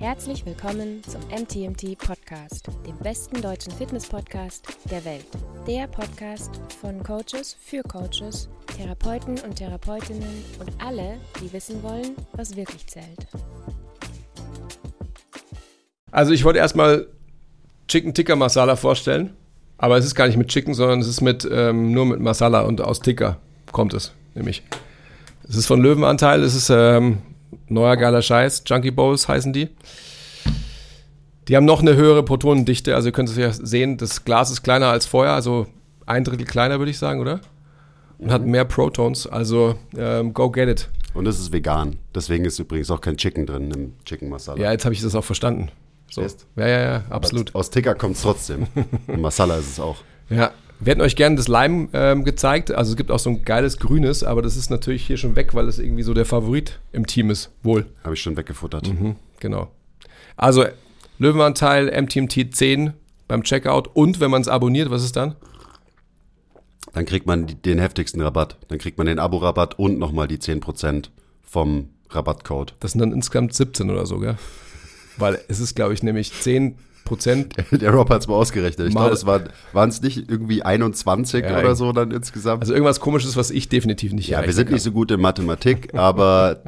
Herzlich willkommen zum MTMT Podcast, dem besten deutschen Fitness-Podcast der Welt. Der Podcast von Coaches für Coaches, Therapeuten und Therapeutinnen und alle, die wissen wollen, was wirklich zählt. Also ich wollte erstmal Chicken Tikka Masala vorstellen, aber es ist gar nicht mit Chicken, sondern es ist mit ähm, nur mit Masala und aus Tikka kommt es nämlich. Es ist von Löwenanteil, es ist ähm, neuer geiler Scheiß, Junkie Bowls heißen die. Die haben noch eine höhere Protonendichte, also ihr könnt es ja sehen, das Glas ist kleiner als vorher, also ein Drittel kleiner würde ich sagen, oder? Und hat mehr Protons, also ähm, go get it. Und es ist vegan. Deswegen ist übrigens auch kein Chicken drin im Chicken Masala. Ja, jetzt habe ich das auch verstanden. So. Ja, ja, ja, absolut. Aus Ticker kommt es trotzdem. Und Masala ist es auch. Ja, wir hätten euch gerne das Lime ähm, gezeigt. Also es gibt auch so ein geiles grünes, aber das ist natürlich hier schon weg, weil es irgendwie so der Favorit im Team ist. Wohl. Habe ich schon weggefuttert. Mhm, genau. Also Löwenanteil MTMT 10 beim Checkout und wenn man es abonniert, was ist dann? Dann kriegt man den heftigsten Rabatt. Dann kriegt man den Abo-Rabatt und nochmal die 10% vom Rabattcode. Das sind dann insgesamt 17 oder so, gell? Weil es ist, glaube ich, nämlich 10 Prozent. Der Rob hat es mal ausgerechnet. Ich glaube, es waren es nicht irgendwie 21 ja, oder so dann insgesamt. Also irgendwas komisches, was ich definitiv nicht Ja, wir sind kann. nicht so gut in Mathematik, aber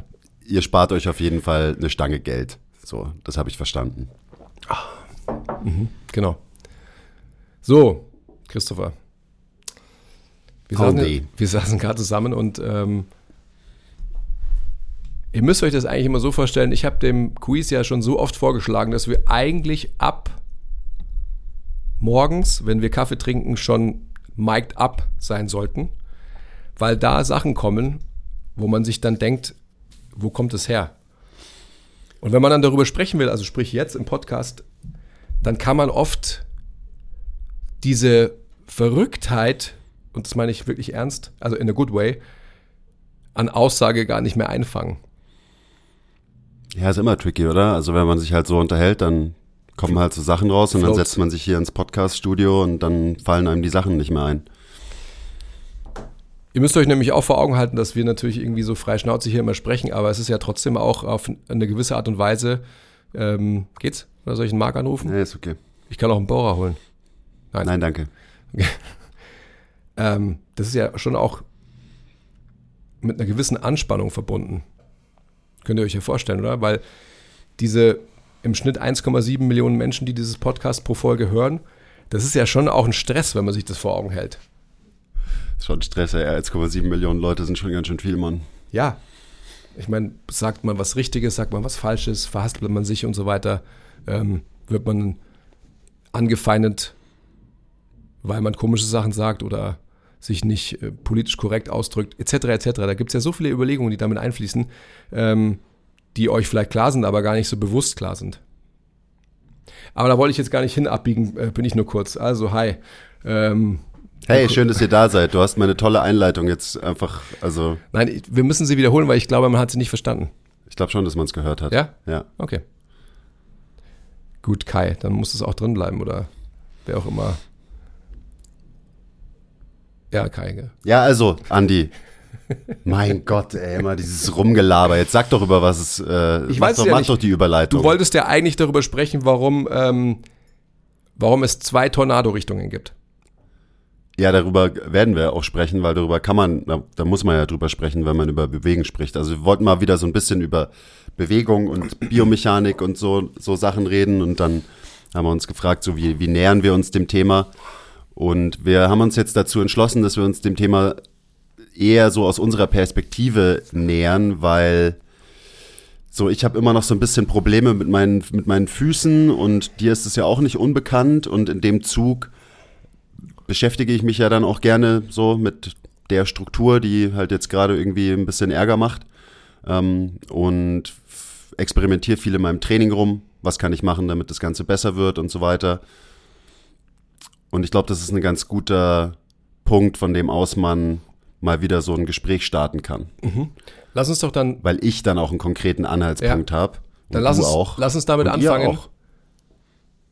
ihr spart euch auf jeden Fall eine Stange Geld. So, das habe ich verstanden. Mhm, genau. So, Christopher. Wir saßen, wir saßen gerade zusammen und ähm, Ihr müsst euch das eigentlich immer so vorstellen, ich habe dem Quiz ja schon so oft vorgeschlagen, dass wir eigentlich ab morgens, wenn wir Kaffee trinken, schon mic'd up sein sollten, weil da Sachen kommen, wo man sich dann denkt, wo kommt es her? Und wenn man dann darüber sprechen will, also sprich jetzt im Podcast, dann kann man oft diese Verrücktheit, und das meine ich wirklich ernst, also in a good way, an Aussage gar nicht mehr einfangen. Ja, ist immer tricky, oder? Also wenn man sich halt so unterhält, dann kommen halt so Sachen raus und dann setzt man sich hier ins Podcast-Studio und dann fallen einem die Sachen nicht mehr ein. Ihr müsst euch nämlich auch vor Augen halten, dass wir natürlich irgendwie so frei Schnauze hier immer sprechen, aber es ist ja trotzdem auch auf eine gewisse Art und Weise. Ähm, geht's? Oder soll ich einen Mark anrufen? Nee, ist okay. Ich kann auch einen Bohrer holen. Nein, Nein danke. ähm, das ist ja schon auch mit einer gewissen Anspannung verbunden. Könnt ihr euch ja vorstellen, oder? Weil diese im Schnitt 1,7 Millionen Menschen, die dieses Podcast pro Folge hören, das ist ja schon auch ein Stress, wenn man sich das vor Augen hält. Das ist schon Stress, ja. 1,7 Millionen Leute sind schon ganz schön viel, Mann. Ja. Ich meine, sagt man was Richtiges, sagt man was Falsches, verhaspelt man sich und so weiter, ähm, wird man angefeindet, weil man komische Sachen sagt oder sich nicht äh, politisch korrekt ausdrückt, etc. etc. Da gibt es ja so viele Überlegungen, die damit einfließen, ähm, die euch vielleicht klar sind, aber gar nicht so bewusst klar sind. Aber da wollte ich jetzt gar nicht hin abbiegen, äh, bin ich nur kurz. Also, hi. Ähm, Hey, schön, dass ihr da seid. Du hast meine tolle Einleitung jetzt einfach, also. Nein, wir müssen sie wiederholen, weil ich glaube, man hat sie nicht verstanden. Ich glaube schon, dass man es gehört hat. Ja? Ja. Okay. Gut, Kai, dann muss es auch drin bleiben oder wer auch immer ja, keine. Ja, also, Andi. mein Gott, ey, immer dieses Rumgelaber. Jetzt sag doch über was es. Äh, ich weiß doch, ja mach doch die Überleitung. Du wolltest ja eigentlich darüber sprechen, warum, ähm, warum es zwei Tornado-Richtungen gibt. Ja, darüber werden wir auch sprechen, weil darüber kann man, da, da, muss man ja drüber sprechen, wenn man über Bewegen spricht. Also wir wollten mal wieder so ein bisschen über Bewegung und Biomechanik und so, so Sachen reden und dann haben wir uns gefragt, so wie, wie nähern wir uns dem Thema? Und wir haben uns jetzt dazu entschlossen, dass wir uns dem Thema eher so aus unserer Perspektive nähern, weil so ich habe immer noch so ein bisschen Probleme mit meinen mit meinen Füßen und dir ist es ja auch nicht unbekannt und in dem Zug beschäftige ich mich ja dann auch gerne so mit der Struktur, die halt jetzt gerade irgendwie ein bisschen Ärger macht ähm, und experimentiere viel in meinem Training rum. Was kann ich machen, damit das Ganze besser wird und so weiter. Und ich glaube, das ist ein ganz guter Punkt, von dem aus man mal wieder so ein Gespräch starten kann. Mhm. Lass uns doch dann. Weil ich dann auch einen konkreten Anhaltspunkt ja. habe. Dann lass uns, auch. lass uns damit anfangen.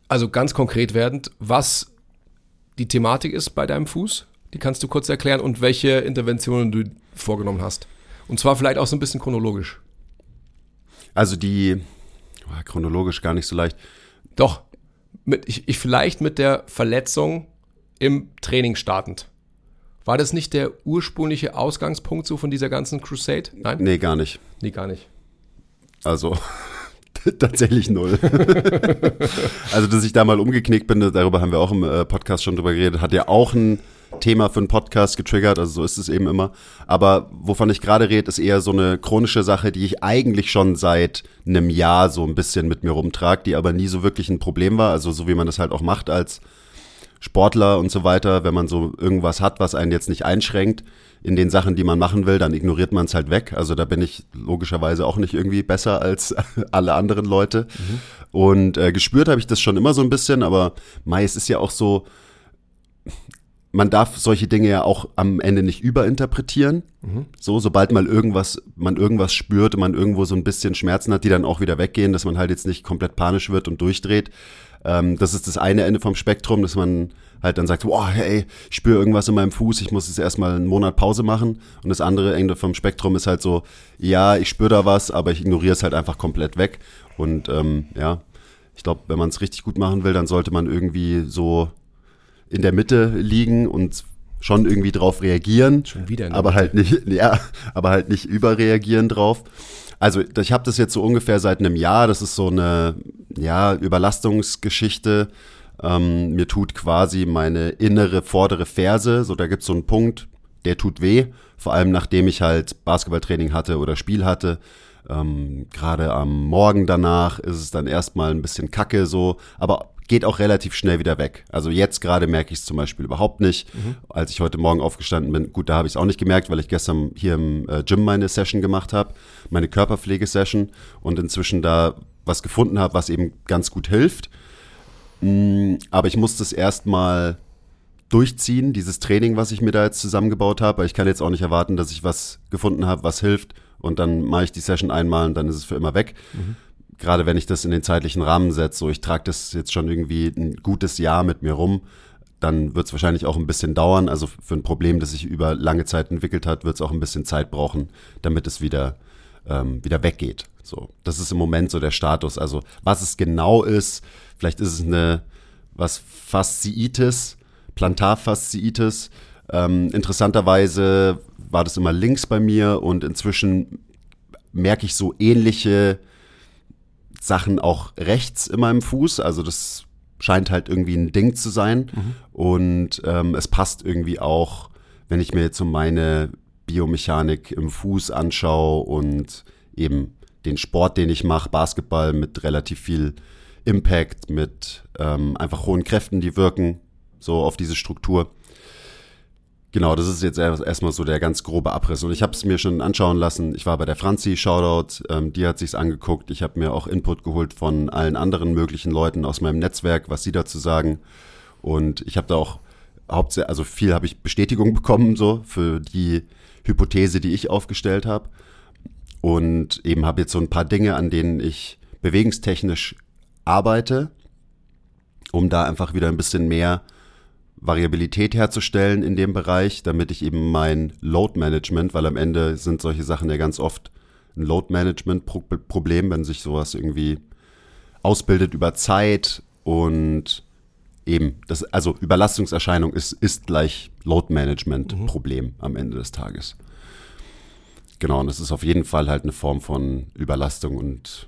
Also ganz konkret werdend, was die Thematik ist bei deinem Fuß, die kannst du kurz erklären und welche Interventionen du vorgenommen hast. Und zwar vielleicht auch so ein bisschen chronologisch. Also die, chronologisch gar nicht so leicht. Doch, mit, ich, ich vielleicht mit der Verletzung im Training startend. War das nicht der ursprüngliche Ausgangspunkt so von dieser ganzen Crusade? Nein? Nee, gar nicht. Nee, gar nicht. Also tatsächlich null. also, dass ich da mal umgeknickt bin, darüber haben wir auch im äh, Podcast schon drüber geredet, hat ja auch ein Thema für einen Podcast getriggert, also so ist es eben immer. Aber wovon ich gerade rede, ist eher so eine chronische Sache, die ich eigentlich schon seit einem Jahr so ein bisschen mit mir rumtrage, die aber nie so wirklich ein Problem war. Also so wie man das halt auch macht als Sportler und so weiter, wenn man so irgendwas hat, was einen jetzt nicht einschränkt in den Sachen, die man machen will, dann ignoriert man es halt weg. Also da bin ich logischerweise auch nicht irgendwie besser als alle anderen Leute. Mhm. Und äh, gespürt habe ich das schon immer so ein bisschen, aber Mai, es ist ja auch so, man darf solche Dinge ja auch am Ende nicht überinterpretieren. Mhm. So, sobald mal irgendwas, man irgendwas spürt und man irgendwo so ein bisschen Schmerzen hat, die dann auch wieder weggehen, dass man halt jetzt nicht komplett panisch wird und durchdreht. Ähm, das ist das eine Ende vom Spektrum, dass man halt dann sagt, boah, hey, ich spüre irgendwas in meinem Fuß, ich muss jetzt erstmal einen Monat Pause machen. Und das andere Ende vom Spektrum ist halt so, ja, ich spüre da was, aber ich ignoriere es halt einfach komplett weg. Und ähm, ja, ich glaube, wenn man es richtig gut machen will, dann sollte man irgendwie so in der Mitte liegen und schon irgendwie drauf reagieren. Schon wieder. In aber halt nicht, ja, aber halt nicht überreagieren drauf. Also ich habe das jetzt so ungefähr seit einem Jahr. Das ist so eine ja Überlastungsgeschichte. Ähm, mir tut quasi meine innere vordere Ferse. So da gibt's so einen Punkt, der tut weh. Vor allem nachdem ich halt Basketballtraining hatte oder Spiel hatte. Ähm, Gerade am Morgen danach ist es dann erstmal ein bisschen kacke so, aber geht auch relativ schnell wieder weg. Also jetzt gerade merke ich es zum Beispiel überhaupt nicht. Mhm. Als ich heute Morgen aufgestanden bin, gut, da habe ich es auch nicht gemerkt, weil ich gestern hier im äh, Gym meine Session gemacht habe, meine Körperpflegesession und inzwischen da was gefunden habe, was eben ganz gut hilft. Mm, aber ich muss das erstmal durchziehen, dieses Training, was ich mir da jetzt zusammengebaut habe. Ich kann jetzt auch nicht erwarten, dass ich was gefunden habe, was hilft und dann mache ich die Session einmal und dann ist es für immer weg. Mhm gerade wenn ich das in den zeitlichen Rahmen setze, so ich trage das jetzt schon irgendwie ein gutes Jahr mit mir rum, dann wird es wahrscheinlich auch ein bisschen dauern. Also für ein Problem, das sich über lange Zeit entwickelt hat, wird es auch ein bisschen Zeit brauchen, damit es wieder, ähm, wieder weggeht. So, das ist im Moment so der Status. Also was es genau ist, vielleicht ist es eine was Fasziitis, Plantarfasziitis. Ähm, interessanterweise war das immer links bei mir und inzwischen merke ich so ähnliche Sachen auch rechts in meinem Fuß. Also das scheint halt irgendwie ein Ding zu sein. Mhm. Und ähm, es passt irgendwie auch, wenn ich mir jetzt so meine Biomechanik im Fuß anschaue und eben den Sport, den ich mache, Basketball mit relativ viel Impact, mit ähm, einfach hohen Kräften, die wirken so auf diese Struktur. Genau, das ist jetzt erstmal so der ganz grobe Abriss. Und ich habe es mir schon anschauen lassen. Ich war bei der Franzi, Shoutout, ähm, die hat sich's angeguckt. Ich habe mir auch Input geholt von allen anderen möglichen Leuten aus meinem Netzwerk, was sie dazu sagen. Und ich habe da auch hauptsächlich, also viel habe ich Bestätigung bekommen, so für die Hypothese, die ich aufgestellt habe. Und eben habe jetzt so ein paar Dinge, an denen ich bewegungstechnisch arbeite, um da einfach wieder ein bisschen mehr Variabilität herzustellen in dem Bereich, damit ich eben mein Load Management, weil am Ende sind solche Sachen ja ganz oft ein Load Management Problem, wenn sich sowas irgendwie ausbildet über Zeit und eben das also Überlastungserscheinung ist ist gleich Load Management mhm. Problem mhm. am Ende des Tages. Genau, und das ist auf jeden Fall halt eine Form von Überlastung und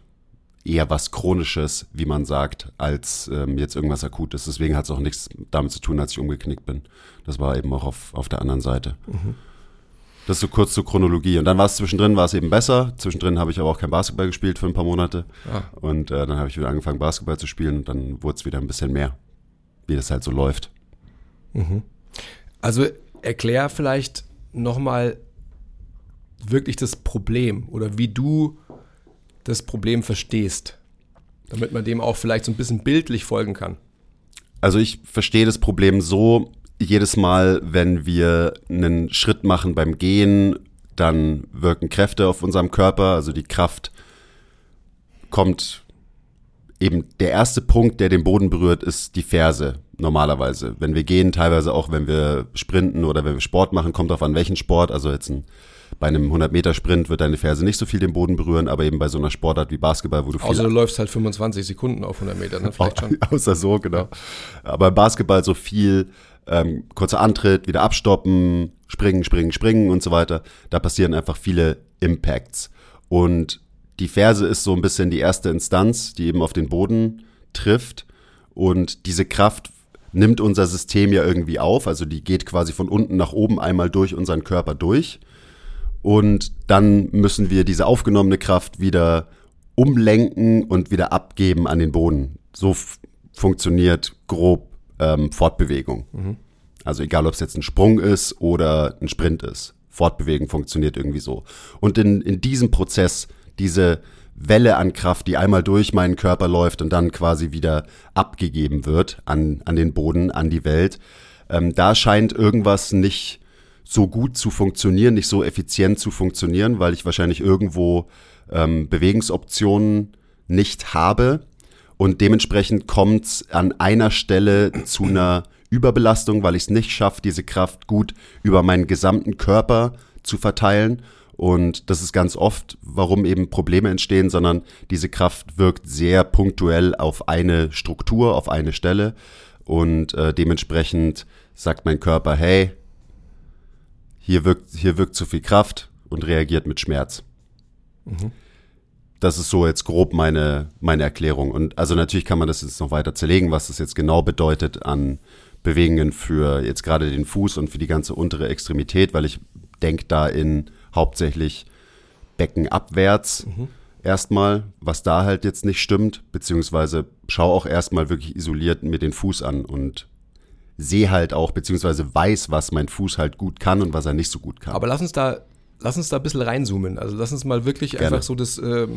eher was Chronisches, wie man sagt, als ähm, jetzt irgendwas Akutes. Deswegen hat es auch nichts damit zu tun, als ich umgeknickt bin. Das war eben auch auf, auf der anderen Seite. Mhm. Das ist so kurz zur Chronologie. Und dann war es zwischendrin, war es eben besser. Zwischendrin habe ich aber auch kein Basketball gespielt für ein paar Monate. Ah. Und äh, dann habe ich wieder angefangen, Basketball zu spielen und dann wurde es wieder ein bisschen mehr, wie das halt so läuft. Mhm. Also erklär vielleicht nochmal wirklich das Problem oder wie du das Problem verstehst, damit man dem auch vielleicht so ein bisschen bildlich folgen kann. Also ich verstehe das Problem so, jedes Mal, wenn wir einen Schritt machen beim Gehen, dann wirken Kräfte auf unserem Körper, also die Kraft kommt eben der erste Punkt, der den Boden berührt, ist die Ferse normalerweise. Wenn wir gehen, teilweise auch wenn wir sprinten oder wenn wir Sport machen, kommt auf an welchen Sport, also jetzt ein bei einem 100-Meter-Sprint wird deine Ferse nicht so viel den Boden berühren, aber eben bei so einer Sportart wie Basketball, wo du viel Außer du läufst halt 25 Sekunden auf 100 Meter, ne? vielleicht schon. Außer so, genau. Aber im Basketball so viel ähm, kurzer Antritt, wieder abstoppen, springen, springen, springen und so weiter. Da passieren einfach viele Impacts. Und die Ferse ist so ein bisschen die erste Instanz, die eben auf den Boden trifft. Und diese Kraft nimmt unser System ja irgendwie auf. Also die geht quasi von unten nach oben einmal durch unseren Körper durch. Und dann müssen wir diese aufgenommene Kraft wieder umlenken und wieder abgeben an den Boden. So funktioniert grob ähm, Fortbewegung. Mhm. Also egal, ob es jetzt ein Sprung ist oder ein Sprint ist. Fortbewegen funktioniert irgendwie so. Und in, in diesem Prozess, diese Welle an Kraft, die einmal durch meinen Körper läuft und dann quasi wieder abgegeben wird an, an den Boden, an die Welt. Ähm, da scheint irgendwas nicht so gut zu funktionieren, nicht so effizient zu funktionieren, weil ich wahrscheinlich irgendwo ähm, Bewegungsoptionen nicht habe. Und dementsprechend kommt es an einer Stelle zu einer Überbelastung, weil ich es nicht schaffe, diese Kraft gut über meinen gesamten Körper zu verteilen. Und das ist ganz oft, warum eben Probleme entstehen, sondern diese Kraft wirkt sehr punktuell auf eine Struktur, auf eine Stelle. Und äh, dementsprechend sagt mein Körper, hey, hier wirkt, hier wirkt zu viel Kraft und reagiert mit Schmerz. Mhm. Das ist so jetzt grob meine, meine Erklärung. Und also natürlich kann man das jetzt noch weiter zerlegen, was das jetzt genau bedeutet an Bewegungen für jetzt gerade den Fuß und für die ganze untere Extremität, weil ich denke da in hauptsächlich Becken abwärts mhm. erstmal, was da halt jetzt nicht stimmt, beziehungsweise schau auch erstmal wirklich isoliert mir den Fuß an und sehe halt auch, beziehungsweise weiß, was mein Fuß halt gut kann und was er nicht so gut kann. Aber lass uns da, lass uns da ein bisschen reinzoomen. Also lass uns mal wirklich Gerne. einfach so das, äh,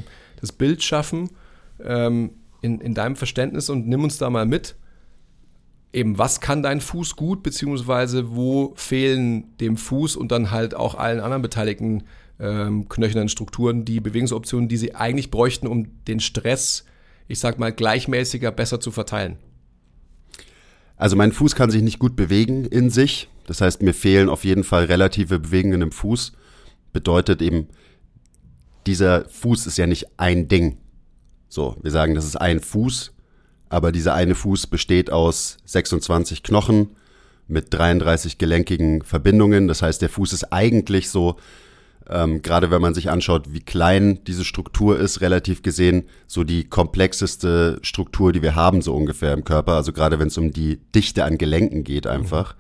das Bild schaffen ähm, in, in deinem Verständnis und nimm uns da mal mit. Eben, was kann dein Fuß gut, beziehungsweise wo fehlen dem Fuß und dann halt auch allen anderen beteiligten ähm, knöchernen Strukturen die Bewegungsoptionen, die sie eigentlich bräuchten, um den Stress, ich sag mal, gleichmäßiger, besser zu verteilen? Also mein Fuß kann sich nicht gut bewegen in sich. Das heißt, mir fehlen auf jeden Fall relative Bewegungen im Fuß. Bedeutet eben, dieser Fuß ist ja nicht ein Ding. So, wir sagen, das ist ein Fuß, aber dieser eine Fuß besteht aus 26 Knochen mit 33 gelenkigen Verbindungen. Das heißt, der Fuß ist eigentlich so ähm, Gerade wenn man sich anschaut, wie klein diese Struktur ist, relativ gesehen, so die komplexeste Struktur, die wir haben, so ungefähr im Körper. Also gerade wenn es um die Dichte an Gelenken geht, einfach.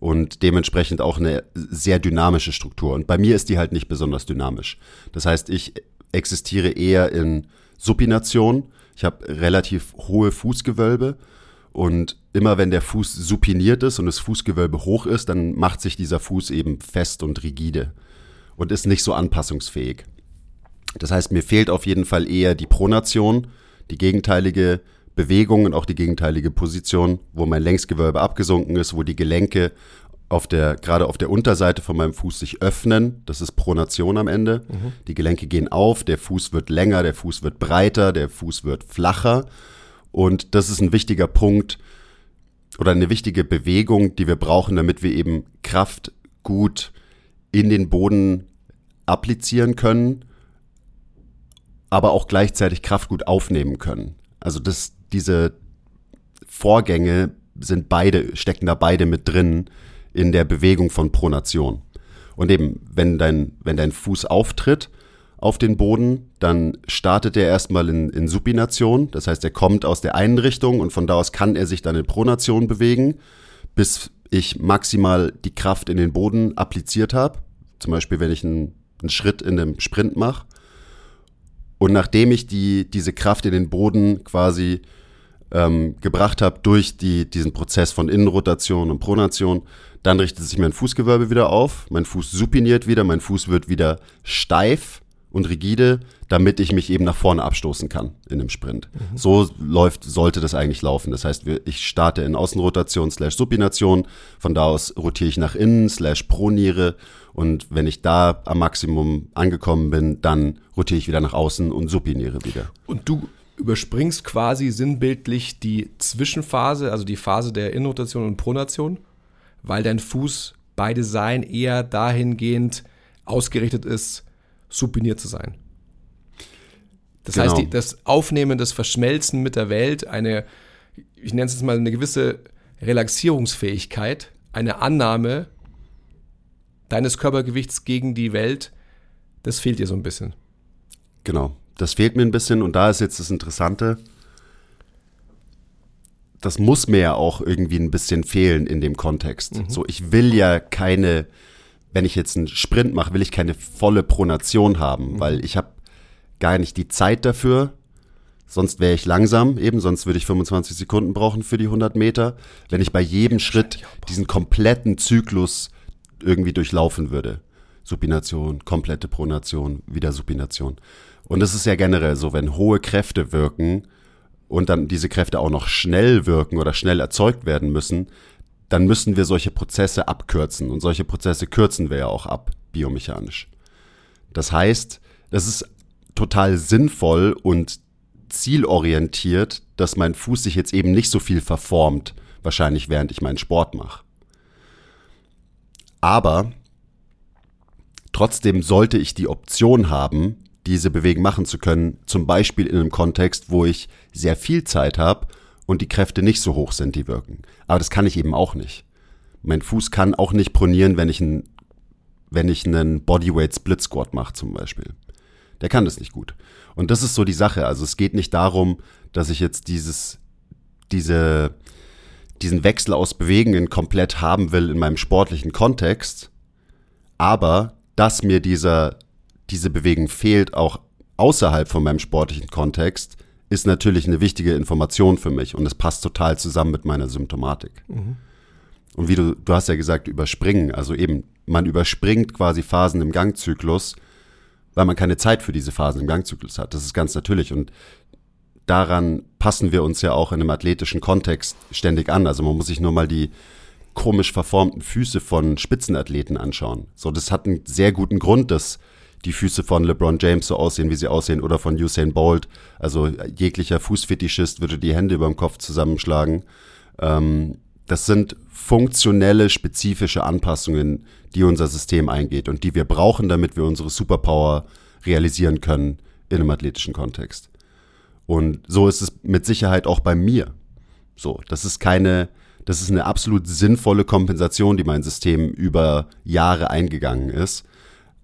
Und dementsprechend auch eine sehr dynamische Struktur. Und bei mir ist die halt nicht besonders dynamisch. Das heißt, ich existiere eher in Supination. Ich habe relativ hohe Fußgewölbe. Und immer wenn der Fuß supiniert ist und das Fußgewölbe hoch ist, dann macht sich dieser Fuß eben fest und rigide und ist nicht so anpassungsfähig. Das heißt, mir fehlt auf jeden Fall eher die Pronation, die gegenteilige Bewegung und auch die gegenteilige Position, wo mein Längsgewölbe abgesunken ist, wo die Gelenke auf der, gerade auf der Unterseite von meinem Fuß sich öffnen. Das ist Pronation am Ende. Mhm. Die Gelenke gehen auf, der Fuß wird länger, der Fuß wird breiter, der Fuß wird flacher. Und das ist ein wichtiger Punkt oder eine wichtige Bewegung, die wir brauchen, damit wir eben Kraft gut in den Boden applizieren können, aber auch gleichzeitig Kraft gut aufnehmen können. Also das, diese Vorgänge sind beide, stecken da beide mit drin in der Bewegung von Pronation. Und eben, wenn dein, wenn dein Fuß auftritt auf den Boden, dann startet er erstmal in, in Supination. Das heißt, er kommt aus der einen Richtung und von da aus kann er sich dann in Pronation bewegen, bis ich maximal die Kraft in den Boden appliziert habe. Zum Beispiel, wenn ich einen, einen Schritt in einem Sprint mache. Und nachdem ich die, diese Kraft in den Boden quasi ähm, gebracht habe durch die, diesen Prozess von Innenrotation und Pronation, dann richtet sich mein Fußgewölbe wieder auf, mein Fuß supiniert wieder, mein Fuß wird wieder steif und rigide, damit ich mich eben nach vorne abstoßen kann in einem Sprint. Mhm. So läuft, sollte das eigentlich laufen. Das heißt, ich starte in Außenrotation slash Supination, von da aus rotiere ich nach innen slash proniere und wenn ich da am Maximum angekommen bin, dann rotiere ich wieder nach außen und supiniere wieder. Und du überspringst quasi sinnbildlich die Zwischenphase, also die Phase der Innenrotation und Pronation, weil dein Fuß beide Design eher dahingehend ausgerichtet ist, supiniert zu sein. Das Genau. heißt, die, das Aufnehmen, das Verschmelzen mit der Welt, eine, ich nenne es jetzt mal eine gewisse Relaxierungsfähigkeit, eine Annahme deines Körpergewichts gegen die Welt, das fehlt dir so ein bisschen. Genau. Das fehlt mir ein bisschen und da ist jetzt das Interessante. Das muss mir ja auch irgendwie ein bisschen fehlen in dem Kontext. So, ich will ja keine, wenn ich jetzt einen Sprint mache, will ich keine volle Pronation haben, weil ich habe gar nicht die Zeit dafür. Sonst wäre ich langsam, eben, sonst würde ich 25 Sekunden brauchen für die 100 Meter, wenn ich bei jedem Schritt diesen kompletten Zyklus irgendwie durchlaufen würde. Supination, komplette Pronation, wieder Supination. Und das ist ja generell so, wenn hohe Kräfte wirken und dann diese Kräfte auch noch schnell wirken oder schnell erzeugt werden müssen, dann müssen wir solche Prozesse abkürzen. Und solche Prozesse kürzen wir ja auch ab, biomechanisch. Das heißt, das ist total sinnvoll und zielorientiert, dass mein Fuß sich jetzt eben nicht so viel verformt, wahrscheinlich während ich meinen Sport mache. Aber trotzdem sollte ich die Option haben, diese Bewegung machen zu können, zum Beispiel in einem Kontext, wo ich sehr viel Zeit habe und die Kräfte nicht so hoch sind, die wirken. Aber das kann ich eben auch nicht. Mein Fuß kann auch nicht pronieren, wenn ich, ein, wenn ich einen Bodyweight Split Squat mache zum Beispiel. Der kann das nicht gut. Und das ist so die Sache. Also es geht nicht darum, dass ich jetzt dieses, diese, diesen Wechsel aus Bewegungen komplett haben will in meinem sportlichen Kontext, aber dass mir dieser, diese Bewegung fehlt, auch außerhalb von meinem sportlichen Kontext, ist natürlich eine wichtige Information für mich und es passt total zusammen mit meiner Symptomatik. Und wie du, du hast ja gesagt, überspringen, also eben, man überspringt quasi Phasen im Gangzyklus, weil man keine Zeit für diese Phasen im Gangzyklus hat. Das ist ganz natürlich und daran passen wir uns ja auch in einem athletischen Kontext ständig an. Also man muss sich nur mal die komisch verformten Füße von Spitzenathleten anschauen. So, das hat einen sehr guten Grund, dass die Füße von LeBron James so aussehen, wie sie aussehen, oder von Usain Bolt. Also jeglicher Fußfetischist würde die Hände über dem Kopf zusammenschlagen. Ähm, das sind funktionelle, spezifische Anpassungen, die unser System eingeht und die wir brauchen, damit wir unsere Superpower realisieren können in einem athletischen Kontext. Und so ist es mit Sicherheit auch bei mir. So, das ist keine, das ist eine absolut sinnvolle Kompensation, die mein System über Jahre eingegangen ist.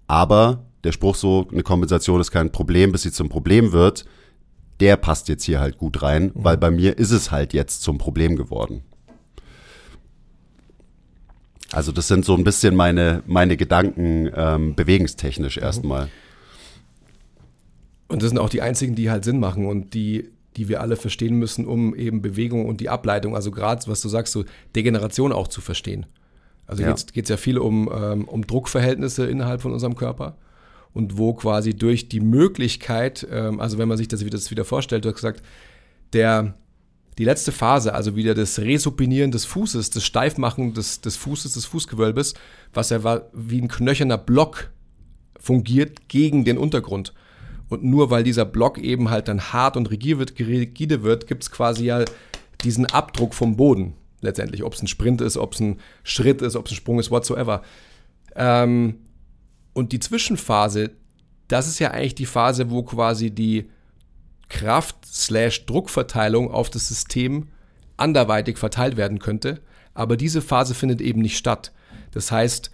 Aber der Spruch so, eine Kompensation ist kein Problem, bis sie zum Problem wird, der passt jetzt hier halt gut rein, weil bei mir ist es halt jetzt zum Problem geworden. Also das sind so ein bisschen meine, meine Gedanken ähm, bewegungstechnisch erstmal. Und das sind auch die einzigen, die halt Sinn machen und die, die wir alle verstehen müssen, um eben Bewegung und die Ableitung, also gerade, was du sagst, so Degeneration auch zu verstehen. Also Ja. geht es ja viel um, ähm, um Druckverhältnisse innerhalb von unserem Körper und wo quasi durch die Möglichkeit, ähm, also wenn man sich das wieder, das wieder vorstellt, du hast gesagt, der, die letzte Phase, also wieder das Resupinieren des Fußes, das Steifmachen des, des Fußes, des Fußgewölbes, was ja war, wie ein knöcherner Block fungiert gegen den Untergrund. Und nur weil dieser Block eben halt dann hart und rigide wird, gibt es quasi ja diesen Abdruck vom Boden letztendlich. Ob es ein Sprint ist, ob es ein Schritt ist, ob es ein Sprung ist, whatsoever. Ähm, und die Zwischenphase, das ist ja eigentlich die Phase, wo quasi die Kraft-Druckverteilung auf das System anderweitig verteilt werden könnte. Aber diese Phase findet eben nicht statt. Das heißt,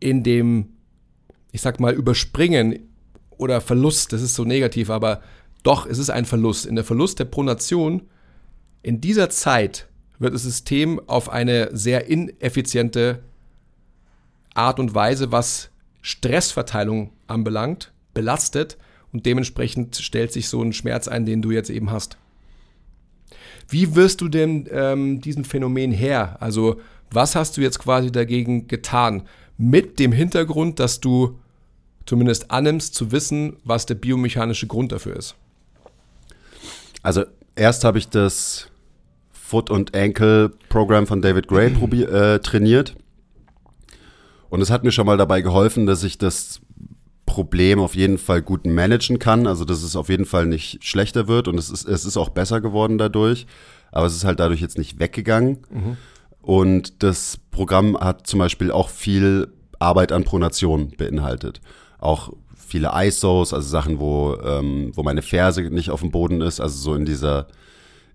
in dem, ich sag mal, Überspringen oder Verlust, das ist so negativ, aber doch, es ist ein Verlust. In der Verlust der Pronation, in dieser Zeit wird das System auf eine sehr ineffiziente Art und Weise, was Stressverteilung anbelangt, belastet und dementsprechend stellt sich so ein Schmerz ein, den du jetzt eben hast. Wie wirst du denn ähm, diesem Phänomen her? Also was hast du jetzt quasi dagegen getan? Mit dem Hintergrund, dass du zumindest annimmst zu wissen, was der biomechanische Grund dafür ist. Also erst habe ich das Foot und Ankle Programm von David Gray äh, trainiert. Und es hat mir schon mal dabei geholfen, dass ich das Problem auf jeden Fall gut managen kann. Also dass es auf jeden Fall nicht schlechter wird und es ist, es ist auch besser geworden dadurch. Aber es ist halt dadurch jetzt nicht weggegangen. Und das Programm hat zum Beispiel auch viel Arbeit an Pronation beinhaltet. Auch viele ISOs, also Sachen, wo, ähm, wo meine Ferse nicht auf dem Boden ist, also so in dieser,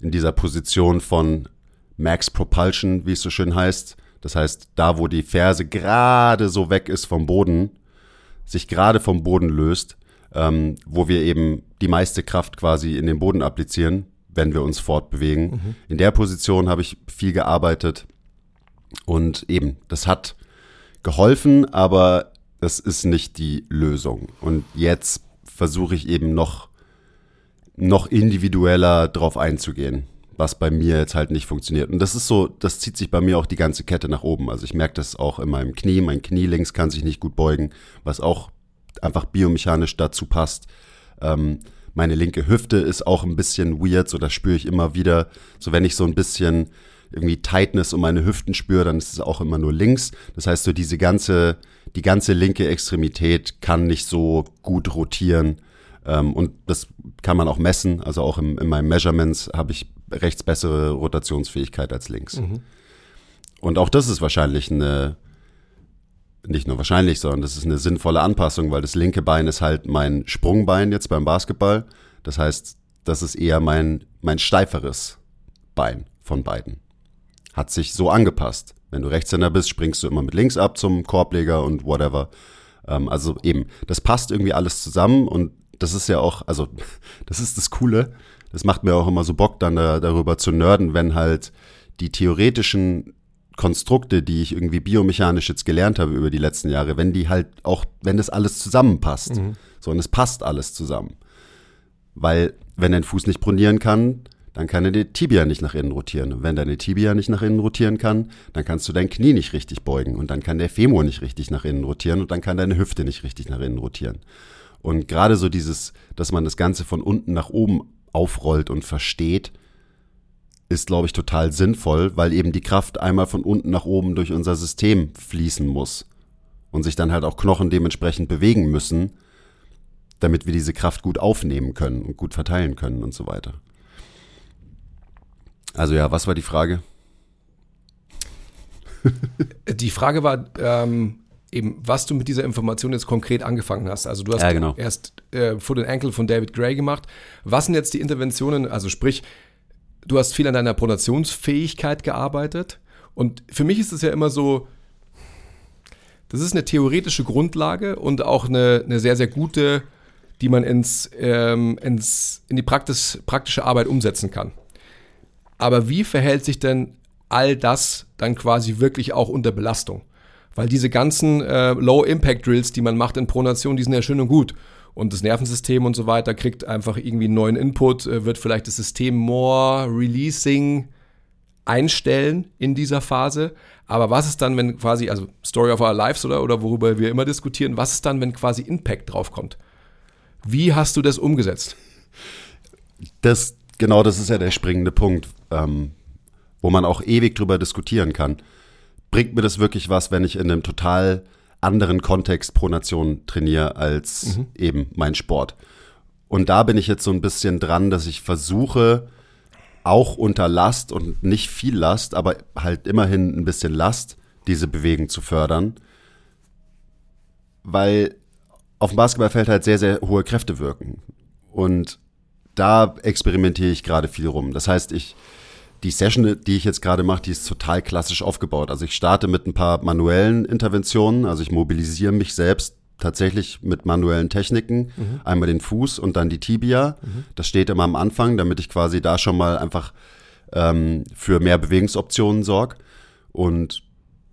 in dieser Position von Max Propulsion, wie es so schön heißt. Das heißt, da, wo die Ferse gerade so weg ist vom Boden, sich gerade vom Boden löst, ähm, wo wir eben die meiste Kraft quasi in den Boden applizieren, wenn wir uns fortbewegen. Mhm. In der Position habe ich viel gearbeitet und eben, das hat geholfen, aber das ist nicht die Lösung. Und jetzt versuche ich eben noch, noch individueller drauf einzugehen, was bei mir jetzt halt nicht funktioniert. Und das ist so, das zieht sich bei mir auch die ganze Kette nach oben. Also ich merke das auch in meinem Knie. Mein Knie links kann sich nicht gut beugen, was auch einfach biomechanisch dazu passt. Ähm, meine linke Hüfte ist auch ein bisschen weird, so das spüre ich immer wieder. So wenn ich so ein bisschen irgendwie Tightness um meine Hüften spüre, dann ist es auch immer nur links. Das heißt, so diese ganze, die ganze linke Extremität kann nicht so gut rotieren. Ähm, und das kann man auch messen. Also auch im, in meinen Measurements habe ich rechts bessere Rotationsfähigkeit als links. Mhm. Und auch das ist wahrscheinlich eine, nicht nur wahrscheinlich, sondern das ist eine sinnvolle Anpassung, weil das linke Bein ist halt mein Sprungbein jetzt beim Basketball. Das heißt, das ist eher mein, mein steiferes Bein von beiden. Hat sich so angepasst. Wenn du Rechtshänder bist, springst du immer mit links ab zum Korbleger und whatever. Ähm, also eben, das passt irgendwie alles zusammen und das ist ja auch, also das ist das Coole. Das macht mir auch immer so Bock, dann da, darüber zu nerden, wenn halt die theoretischen Konstrukte, die ich irgendwie biomechanisch jetzt gelernt habe über die letzten Jahre, wenn die halt auch, wenn das alles zusammenpasst. Mhm. So, und es passt alles zusammen. Weil, wenn dein Fuß nicht pronieren kann, dann kann deine Tibia nicht nach innen rotieren. Und wenn deine Tibia nicht nach innen rotieren kann, dann kannst du dein Knie nicht richtig beugen. Und dann kann der Femur nicht richtig nach innen rotieren und dann kann deine Hüfte nicht richtig nach innen rotieren. Und gerade so dieses, dass man das Ganze von unten nach oben aufrollt und versteht, ist, glaube ich, total sinnvoll, weil eben die Kraft einmal von unten nach oben durch unser System fließen muss und sich dann halt auch Knochen dementsprechend bewegen müssen, damit wir diese Kraft gut aufnehmen können und gut verteilen können und so weiter. Also ja, was war die Frage? Die Frage war ähm, eben, was du mit dieser Information jetzt konkret angefangen hast. Also du hast ja, genau. erst äh, Foot and Ankle von David Gray gemacht. Was sind jetzt die Interventionen? Also sprich, du hast viel an deiner Pronationsfähigkeit gearbeitet. Und für mich ist es ja immer so, das ist eine theoretische Grundlage und auch eine, eine sehr, sehr gute, die man ins, ähm, ins, in die Praktis, praktische Arbeit umsetzen kann. Aber wie verhält sich denn all das dann quasi wirklich auch unter Belastung? Weil diese ganzen äh, Low-Impact-Drills, die man macht in Pronation, die sind ja schön und gut und das Nervensystem und so weiter kriegt einfach irgendwie einen neuen Input, äh, wird vielleicht das System more releasing einstellen in dieser Phase. Aber was ist dann, wenn quasi, also Story of Our Lives oder, oder worüber wir immer diskutieren, was ist dann, wenn quasi Impact draufkommt? Wie hast du das umgesetzt? Das, genau, das ist ja der springende Punkt, ähm, wo man auch ewig drüber diskutieren kann. Bringt mir das wirklich was, wenn ich in einem total anderen Kontext pro Nation trainiere als mhm. eben mein Sport. Und da bin ich jetzt so ein bisschen dran, dass ich versuche, auch unter Last und nicht viel Last, aber halt immerhin ein bisschen Last, diese Bewegung zu fördern. Weil auf dem Basketballfeld halt sehr, sehr hohe Kräfte wirken. Und da experimentiere ich gerade viel rum. Das heißt, ich die Session, die ich jetzt gerade mache, die ist total klassisch aufgebaut. Also ich starte mit ein paar manuellen Interventionen, also ich mobilisiere mich selbst tatsächlich mit manuellen Techniken. Mhm. Einmal den Fuß und dann die Tibia. Mhm. Das steht immer am Anfang, damit ich quasi da schon mal einfach ähm, für mehr Bewegungsoptionen sorge. Und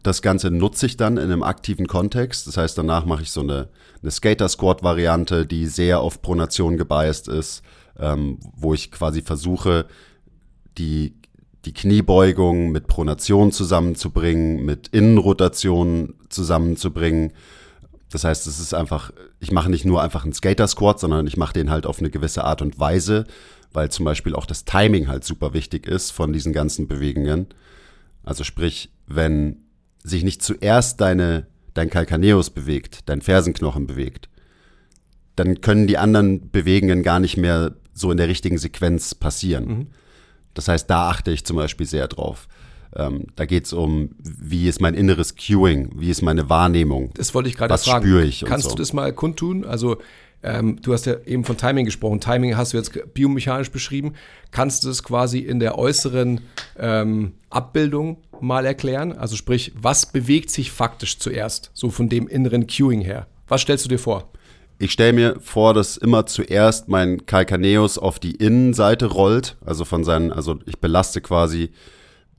das Ganze nutze ich dann in einem aktiven Kontext. Das heißt, danach mache ich so eine, eine Skater-Squat-Variante, die sehr auf Pronation gebiased ist, ähm, wo ich quasi versuche, die die Kniebeugung mit Pronation zusammenzubringen, mit Innenrotation zusammenzubringen. Das heißt, es ist einfach, ich mache nicht nur einfach einen Skater-Squat, sondern ich mache den halt auf eine gewisse Art und Weise, weil zum Beispiel auch das Timing halt super wichtig ist von diesen ganzen Bewegungen. Also sprich, wenn sich nicht zuerst deine, dein Calcaneus bewegt, dein Fersenknochen bewegt, dann können die anderen Bewegungen gar nicht mehr so in der richtigen Sequenz passieren. Mhm. Das heißt, da achte ich zum Beispiel sehr drauf. Ähm, da geht's um, wie ist mein inneres Cueing, wie ist meine Wahrnehmung. Das wollte ich gerade Was fragen. spüre ich Kannst so. du das mal kundtun? Also ähm, du hast ja eben von Timing gesprochen. Timing hast du jetzt biomechanisch beschrieben. Kannst du das quasi in der äußeren ähm, Abbildung mal erklären? Also sprich, was bewegt sich faktisch zuerst, so von dem inneren Cueing her? Was stellst du dir vor? Ich stelle mir vor, dass immer zuerst mein Calcaneus auf die Innenseite rollt, also von seinen, also ich belaste quasi,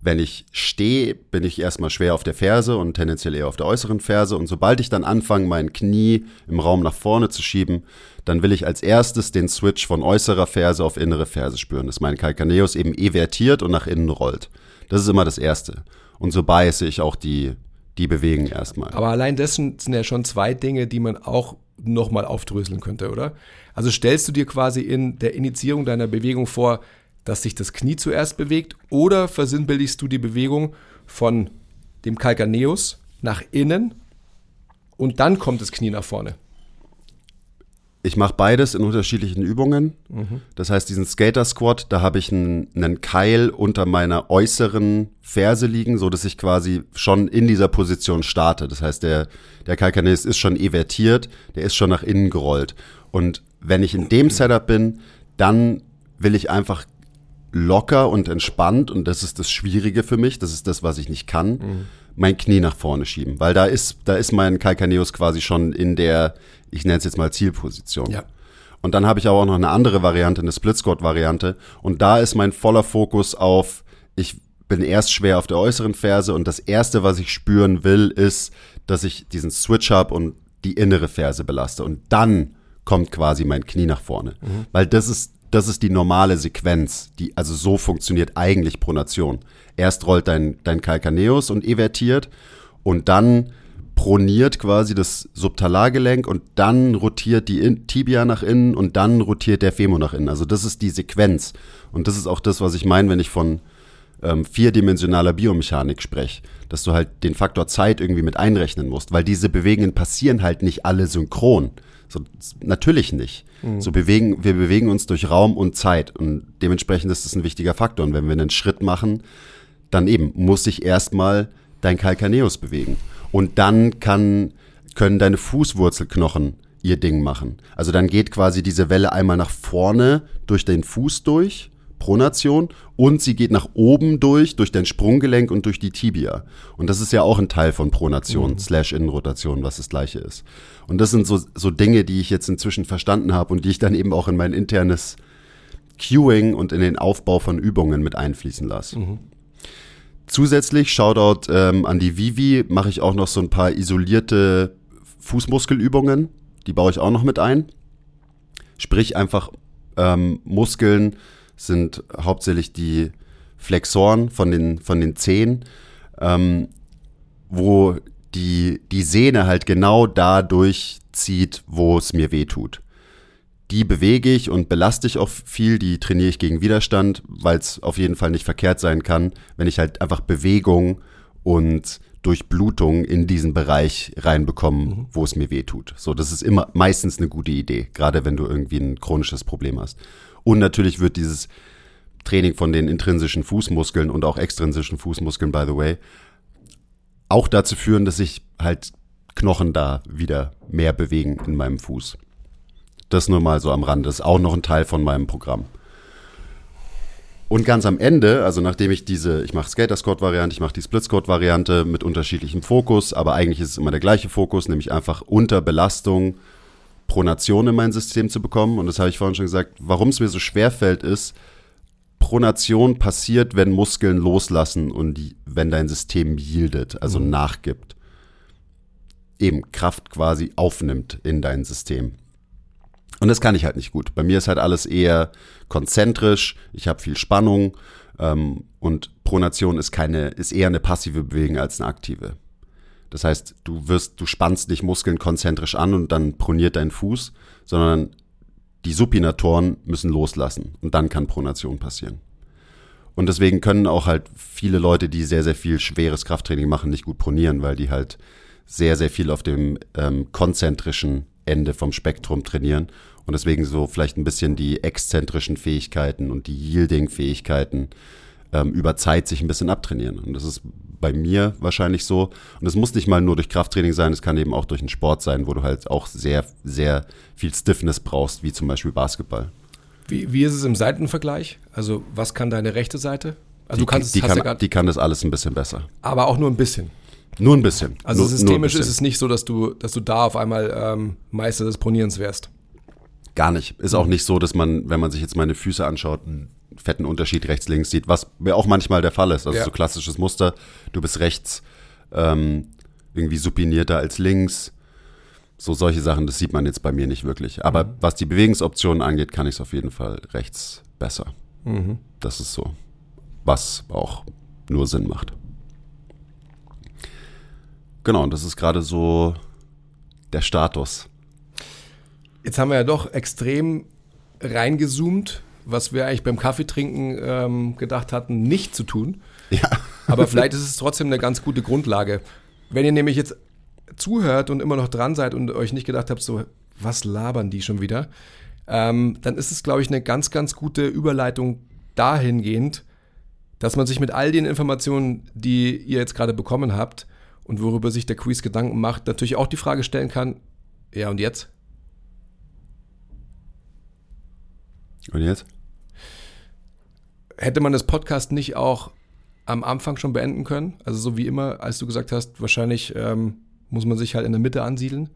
wenn ich stehe, bin ich erstmal schwer auf der Ferse und tendenziell eher auf der äußeren Ferse und sobald ich dann anfange, mein Knie im Raum nach vorne zu schieben, dann will ich als erstes den Switch von äußerer Ferse auf innere Ferse spüren, dass mein Calcaneus eben evertiert und nach innen rollt. Das ist immer das Erste. Und so beiße ich auch die, die bewegen erstmal. Aber allein dessen sind ja schon zwei Dinge, die man auch nochmal aufdröseln könnte, oder? Also stellst du dir quasi in der Initiierung deiner Bewegung vor, dass sich das Knie zuerst bewegt oder versinnbildlichst du die Bewegung von dem Calcaneus nach innen und dann kommt das Knie nach vorne? Ich mache beides in unterschiedlichen Übungen. Das heißt, diesen Skater Squat, da habe ich einen, einen Keil unter meiner äußeren Ferse liegen, so dass ich quasi schon in dieser Position starte. Das heißt, der, der Calcaneus ist schon evertiert, der ist schon nach innen gerollt. Und wenn ich in dem Setup bin, dann will ich einfach locker und entspannt, und das ist das Schwierige für mich, das ist das, was ich nicht kann, mein Knie nach vorne schieben. Weil da ist, da ist mein Calcaneus quasi schon in der, ich nenne es jetzt mal Zielposition. Ja. Und dann habe ich aber auch noch eine andere Variante, eine Split Squat Variante. Und da ist mein voller Fokus auf, ich bin erst schwer auf der äußeren Ferse und das erste, was ich spüren will, ist, dass ich diesen Switch habe und die innere Ferse belaste. Und dann kommt quasi mein Knie nach vorne. Weil das ist, das ist die normale Sequenz. Die, also so funktioniert eigentlich Pronation. Erst rollt dein, dein Calcaneus und evertiert und dann proniert quasi das Subtalargelenk und dann rotiert die In Tibia nach innen und dann rotiert der Femur nach innen. Also das ist die Sequenz. Und das ist auch das, was ich meine, wenn ich von ähm, vierdimensionaler Biomechanik spreche, dass du halt den Faktor Zeit irgendwie mit einrechnen musst, weil diese Bewegungen passieren halt nicht alle synchron. So, natürlich nicht. So bewegen, wir bewegen uns durch Raum und Zeit und dementsprechend ist das ein wichtiger Faktor. Und wenn wir einen Schritt machen, dann eben muss sich erstmal dein Calcaneus bewegen. Und dann kann, können deine Fußwurzelknochen ihr Ding machen. Also dann geht quasi diese Welle einmal nach vorne durch den Fuß durch, Pronation, und sie geht nach oben durch, durch dein Sprunggelenk und durch die Tibia. Und das ist ja auch ein Teil von Pronation, slash Innenrotation, was das gleiche ist. Und das sind so, so Dinge, die ich jetzt inzwischen verstanden habe und die ich dann eben auch in mein internes Cueing und in den Aufbau von Übungen mit einfließen lasse. Zusätzlich, Shoutout ähm, an die Vivi, mache ich auch noch so ein paar isolierte Fußmuskelübungen. Die baue ich auch noch mit ein. Sprich einfach ähm, Muskeln sind hauptsächlich die Flexoren von den, von den Zehen, ähm, wo die, die Sehne halt genau da durchzieht, wo es mir weh tut. Die bewege ich und belaste ich auch viel, die trainiere ich gegen Widerstand, weil es auf jeden Fall nicht verkehrt sein kann, wenn ich halt einfach Bewegung und Durchblutung in diesen Bereich reinbekomme, wo es mir weh tut. So, das ist immer meistens eine gute Idee, gerade wenn du irgendwie ein chronisches Problem hast. Und natürlich wird dieses Training von den intrinsischen Fußmuskeln und auch extrinsischen Fußmuskeln, by the way, auch dazu führen, dass sich halt Knochen da wieder mehr bewegen in meinem Fuß. Das nur mal so am Rand. Das ist auch noch ein Teil von meinem Programm. Und ganz am Ende, also nachdem ich diese, ich mache Skater Squat Variante, ich mache die Split Squat Variante mit unterschiedlichem Fokus, aber eigentlich ist es immer der gleiche Fokus, nämlich einfach unter Belastung Pronation in mein System zu bekommen. Und das habe ich vorhin schon gesagt, warum es mir so schwer fällt, ist, Pronation passiert, wenn Muskeln loslassen und die, wenn dein System yieldet, also nachgibt. Eben Kraft quasi aufnimmt in dein System. Und das kann ich halt nicht gut. Bei mir ist halt alles eher konzentrisch, ich habe viel Spannung ähm, und Pronation ist keine, ist eher eine passive Bewegung als eine aktive. Das heißt, du wirst, du spannst dich Muskeln konzentrisch an und dann proniert dein Fuß, sondern die Supinatoren müssen loslassen und dann kann Pronation passieren. Und deswegen können auch halt viele Leute, die sehr, sehr viel schweres Krafttraining machen, nicht gut pronieren, weil die halt sehr, sehr viel auf dem ähm, konzentrischen Ende vom Spektrum trainieren und deswegen so vielleicht ein bisschen die exzentrischen Fähigkeiten und die Yielding-Fähigkeiten ähm, über Zeit sich ein bisschen abtrainieren. Und das ist bei mir wahrscheinlich so. Und es muss nicht mal nur durch Krafttraining sein, es kann eben auch durch einen Sport sein, wo du halt auch sehr, sehr viel Stiffness brauchst, wie zum Beispiel Basketball. Wie, wie ist es im Seitenvergleich? Also was kann deine rechte Seite? Also die, du kannst die, hast kann, ja die kann das alles ein bisschen besser. aber auch nur ein bisschen. Nur ein bisschen. Also nur, systemisch nur ist es nicht so, dass du, dass du da auf einmal ähm, Meister des Ponierens wärst. Gar nicht. Ist auch nicht so, dass man, wenn man sich jetzt meine Füße anschaut, einen fetten Unterschied rechts, links sieht, was mir auch manchmal der Fall ist. Also Ja. so klassisches Muster. Du bist rechts ähm, irgendwie supinierter als links. So solche Sachen, das sieht man jetzt bei mir nicht wirklich. Aber Mhm. was die Bewegungsoptionen angeht, kann ich es auf jeden Fall rechts besser. Mhm. Das ist so. Was auch nur Sinn macht. Genau, und das ist gerade so der Status. Jetzt haben wir ja doch extrem reingezoomt, was wir eigentlich beim Kaffeetrinken ähm, gedacht hatten, nicht zu tun. Ja. Aber vielleicht ist es trotzdem eine ganz gute Grundlage. Wenn ihr nämlich jetzt zuhört und immer noch dran seid und euch nicht gedacht habt, so, was labern die schon wieder, ähm, dann ist es, glaube ich, eine ganz, ganz gute Überleitung dahingehend, dass man sich mit all den Informationen, die ihr jetzt gerade bekommen habt und worüber sich der Quiz Gedanken macht, natürlich auch die Frage stellen kann, ja und jetzt? Und jetzt? Hätte man das Podcast nicht auch am Anfang schon beenden können? Also so wie immer, als du gesagt hast, wahrscheinlich ähm, muss man sich halt in der Mitte ansiedeln.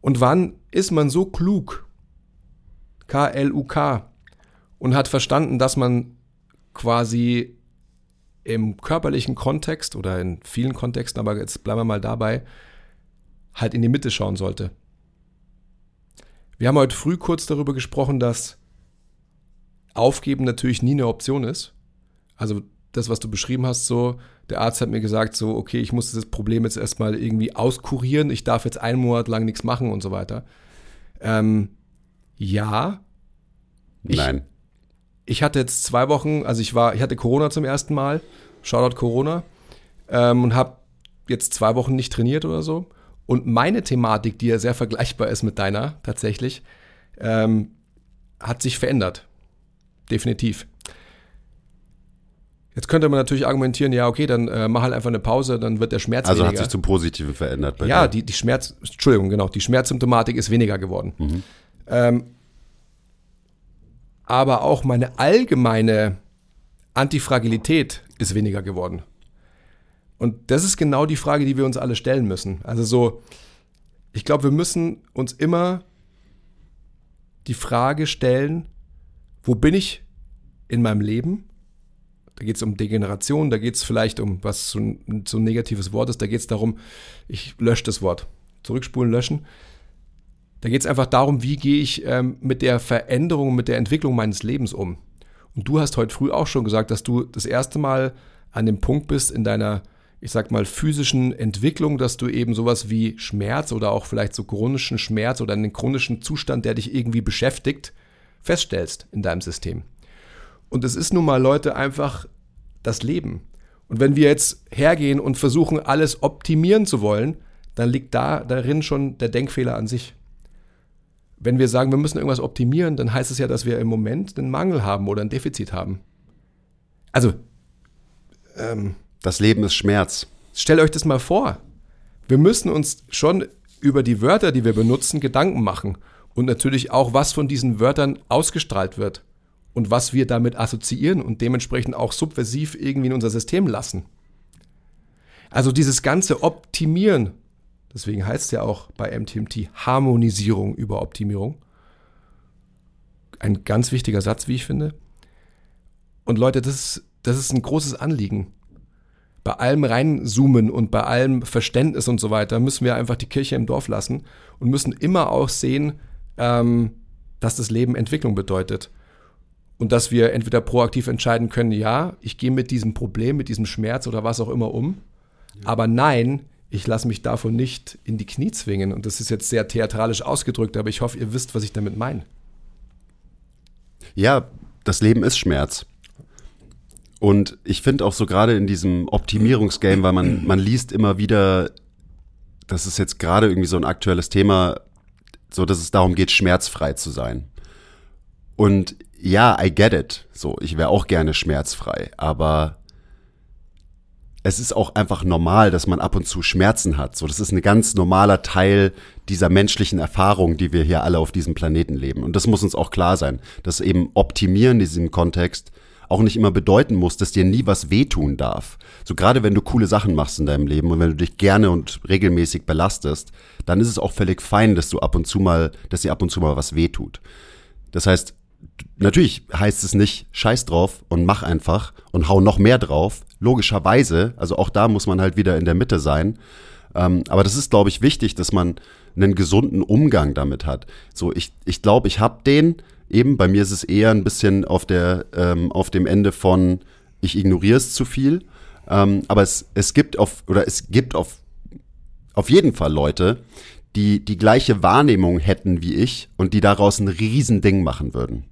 Und wann ist man so klug, K-L-U-K, und hat verstanden, dass man quasi im körperlichen Kontext oder in vielen Kontexten, aber jetzt bleiben wir mal dabei, halt in die Mitte schauen sollte. Wir haben heute früh kurz darüber gesprochen, dass Aufgeben natürlich nie eine Option ist. Also das, was du beschrieben hast, so, der Arzt hat mir gesagt, so, okay, ich muss das Problem jetzt erstmal irgendwie auskurieren, ich darf jetzt einen Monat lang nichts machen und so weiter. Ähm, ja, Nein. ich hatte jetzt zwei Wochen, also ich war, ich hatte Corona zum ersten Mal, Shoutout Corona, ähm, und habe jetzt zwei Wochen nicht trainiert oder so. Und meine Thematik, die ja sehr vergleichbar ist mit deiner tatsächlich, ähm, hat sich verändert. Definitiv. Jetzt könnte man natürlich argumentieren, ja, okay, dann äh, mach halt einfach eine Pause, dann wird der Schmerz Also hat weniger. sich zum Positiven verändert bei Ja, dir. die, die Schmerz, Entschuldigung, genau, die Schmerzsymptomatik ist weniger geworden. Ähm, aber auch meine allgemeine Antifragilität ist weniger geworden. Und das ist genau die Frage, die wir uns alle stellen müssen. Also so, ich glaube, wir müssen uns immer die Frage stellen, wo bin ich in meinem Leben? Da geht es um Degeneration, da geht es vielleicht um, was so ein, so ein negatives Wort ist, da geht es darum, ich lösche das Wort. Zurückspulen, löschen. Da geht es einfach darum, wie gehe ich ähm, mit der Veränderung, mit der Entwicklung meines Lebens um. Und du hast heute früh auch schon gesagt, dass du das erste Mal an dem Punkt bist in deiner, ich sag mal, physischen Entwicklung, dass du eben sowas wie Schmerz oder auch vielleicht so chronischen Schmerz oder einen chronischen Zustand, der dich irgendwie beschäftigt, feststellst in deinem System. Und es ist nun mal, Leute, einfach das Leben. Und wenn wir jetzt hergehen und versuchen, alles optimieren zu wollen, dann liegt da darin schon der Denkfehler an sich. Wenn wir sagen, wir müssen irgendwas optimieren, dann heißt es ja, dass wir im Moment einen Mangel haben oder ein Defizit haben. Also, ähm, Das Leben ist Schmerz. stellt euch das mal vor. Wir müssen uns schon über die Wörter, die wir benutzen, Gedanken machen. Und natürlich auch, was von diesen Wörtern ausgestrahlt wird. Und was wir damit assoziieren und dementsprechend auch subversiv irgendwie in unser System lassen. Also dieses ganze Optimieren, deswegen heißt es ja auch bei MTMT Harmonisierung über Optimierung. Ein ganz wichtiger Satz, wie ich finde. Und Leute, das ist, das ist ein großes Anliegen bei allem reinzoomen und bei allem Verständnis und so weiter müssen wir einfach die Kirche im Dorf lassen und müssen immer auch sehen, ähm, dass das Leben Entwicklung bedeutet. Und dass wir entweder proaktiv entscheiden können, ja, ich gehe mit diesem Problem, mit diesem Schmerz oder was auch immer um. Aber nein, ich lasse mich davon nicht in die Knie zwingen. Und das ist jetzt sehr theatralisch ausgedrückt, aber ich hoffe, ihr wisst, was ich damit meine. Ja, das Leben ist Schmerz. Und ich finde auch so gerade in diesem Optimierungsgame, weil man, man liest immer wieder, das ist jetzt gerade irgendwie so ein aktuelles Thema, so dass es darum geht, schmerzfrei zu sein. Und ja, I get it. So, ich wäre auch gerne schmerzfrei, aber es ist auch einfach normal, dass man ab und zu Schmerzen hat. So, das ist ein ganz normaler Teil dieser menschlichen Erfahrung, die wir hier alle auf diesem Planeten leben. Und das muss uns auch klar sein, dass eben Optimieren in diesem Kontext auch nicht immer bedeuten muss, dass dir nie was wehtun darf. So gerade wenn du coole Sachen machst in deinem Leben und wenn du dich gerne und regelmäßig belastest, dann ist es auch völlig fein, dass du ab und zu mal, dass dir ab und zu mal was wehtut. Das heißt, natürlich heißt es nicht scheiß drauf und mach einfach und hau noch mehr drauf. Logischerweise, also auch da muss man halt wieder in der Mitte sein. Ähm, aber das ist, glaube ich, wichtig, dass man einen gesunden Umgang damit hat. So, ich, ich glaube, ich habe den. Eben, bei mir ist es eher ein bisschen auf der, ähm, auf dem Ende von ich ignoriere es zu viel. Ähm, aber es, es gibt auf, oder es gibt auf, auf jeden Fall Leute, die die gleiche Wahrnehmung hätten wie ich und die daraus ein Riesending machen würden.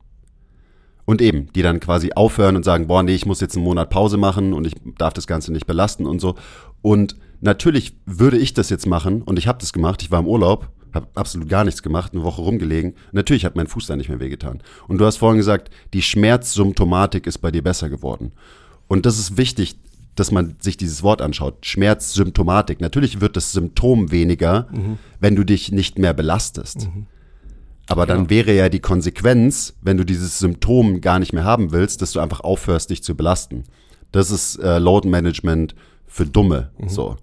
Und eben, die dann quasi aufhören und sagen, boah, nee, ich muss jetzt einen Monat Pause machen und ich darf das Ganze nicht belasten und so. Und natürlich würde ich das jetzt machen und ich habe das gemacht. Ich war im Urlaub, habe absolut gar nichts gemacht, eine Woche rumgelegen. Natürlich hat mein Fuß da nicht mehr wehgetan. Und du hast vorhin gesagt, die Schmerzsymptomatik ist bei dir besser geworden. Und das ist wichtig, dass man sich dieses Wort anschaut. Schmerzsymptomatik. Natürlich wird das Symptom weniger, mhm. wenn du dich nicht mehr belastest. Mhm. Aber dann wäre ja die Konsequenz, wenn du dieses Symptom gar nicht mehr haben willst, dass du einfach aufhörst, dich zu belasten. Das ist äh, Load Management für Dumme. Mhm. So.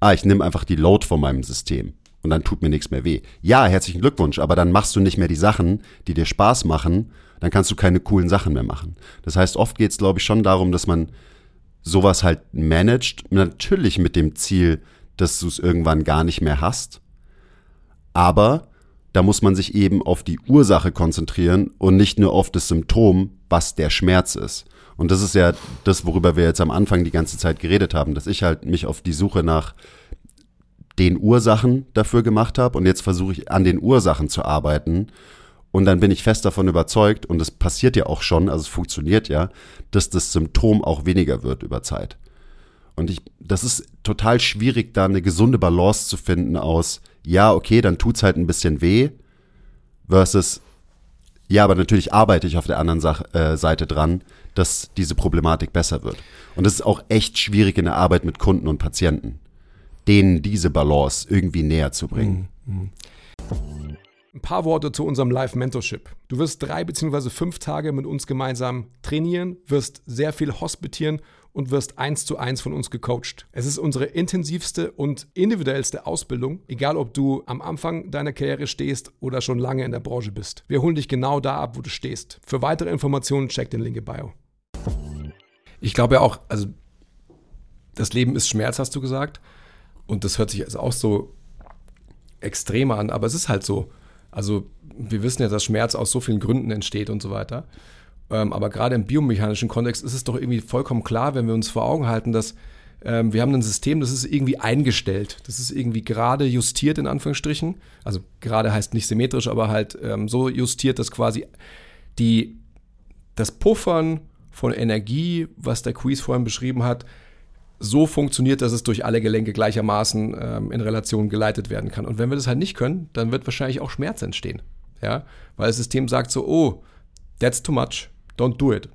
Ah, ich nehme einfach die Load von meinem System und dann tut mir nichts mehr weh. Ja, herzlichen Glückwunsch, aber dann machst du nicht mehr die Sachen, die dir Spaß machen, dann kannst du keine coolen Sachen mehr machen. Das heißt, oft geht es, glaube ich, schon darum, dass man sowas halt managt, natürlich mit dem Ziel, dass du es irgendwann gar nicht mehr hast, aber da muss man sich eben auf die Ursache konzentrieren und nicht nur auf das Symptom, was der Schmerz ist. Und das ist ja das, worüber wir jetzt am Anfang die ganze Zeit geredet haben, dass ich halt mich auf die Suche nach den Ursachen dafür gemacht habe und jetzt versuche ich an den Ursachen zu arbeiten. Und dann bin ich fest davon überzeugt, und das passiert ja auch schon, also es funktioniert ja, dass das Symptom auch weniger wird über Zeit. Und ich, das ist total schwierig, da eine gesunde Balance zu finden aus, ja, okay, dann tut's halt ein bisschen weh, versus, ja, aber natürlich arbeite ich auf der anderen Sach äh, Seite dran, dass diese Problematik besser wird. Und es ist auch echt schwierig in der Arbeit mit Kunden und Patienten, denen diese Balance irgendwie näher zu bringen. Mhm. mhm. Ein paar Worte zu unserem Live-Mentorship. Du wirst drei beziehungsweise fünf Tage mit uns gemeinsam trainieren, wirst sehr viel hospitieren und wirst eins zu eins von uns gecoacht. Es ist unsere intensivste und individuellste Ausbildung, egal ob du am Anfang deiner Karriere stehst oder schon lange in der Branche bist. Wir holen dich genau da ab, wo du stehst. Für weitere Informationen check den Link in Bio. Ich glaube ja auch, also das Leben ist Schmerz, hast du gesagt. Und das hört sich also auch so extremer an, aber es ist halt so. Also wir wissen ja, dass Schmerz aus so vielen Gründen entsteht und so weiter. Ähm, aber gerade im biomechanischen Kontext ist es doch irgendwie vollkommen klar, wenn wir uns vor Augen halten, dass ähm, wir haben ein System, das ist irgendwie eingestellt. Das ist irgendwie gerade justiert, in Anführungsstrichen. Also gerade heißt nicht symmetrisch, aber halt ähm, so justiert, dass quasi die, das Puffern von Energie, was der Quiz vorhin beschrieben hat, so funktioniert, dass es durch alle Gelenke gleichermaßen ähm, in Relation geleitet werden kann. Und wenn wir das halt nicht können, dann wird wahrscheinlich auch Schmerz entstehen. Ja? Weil das System sagt so, oh, that's too much don't do it.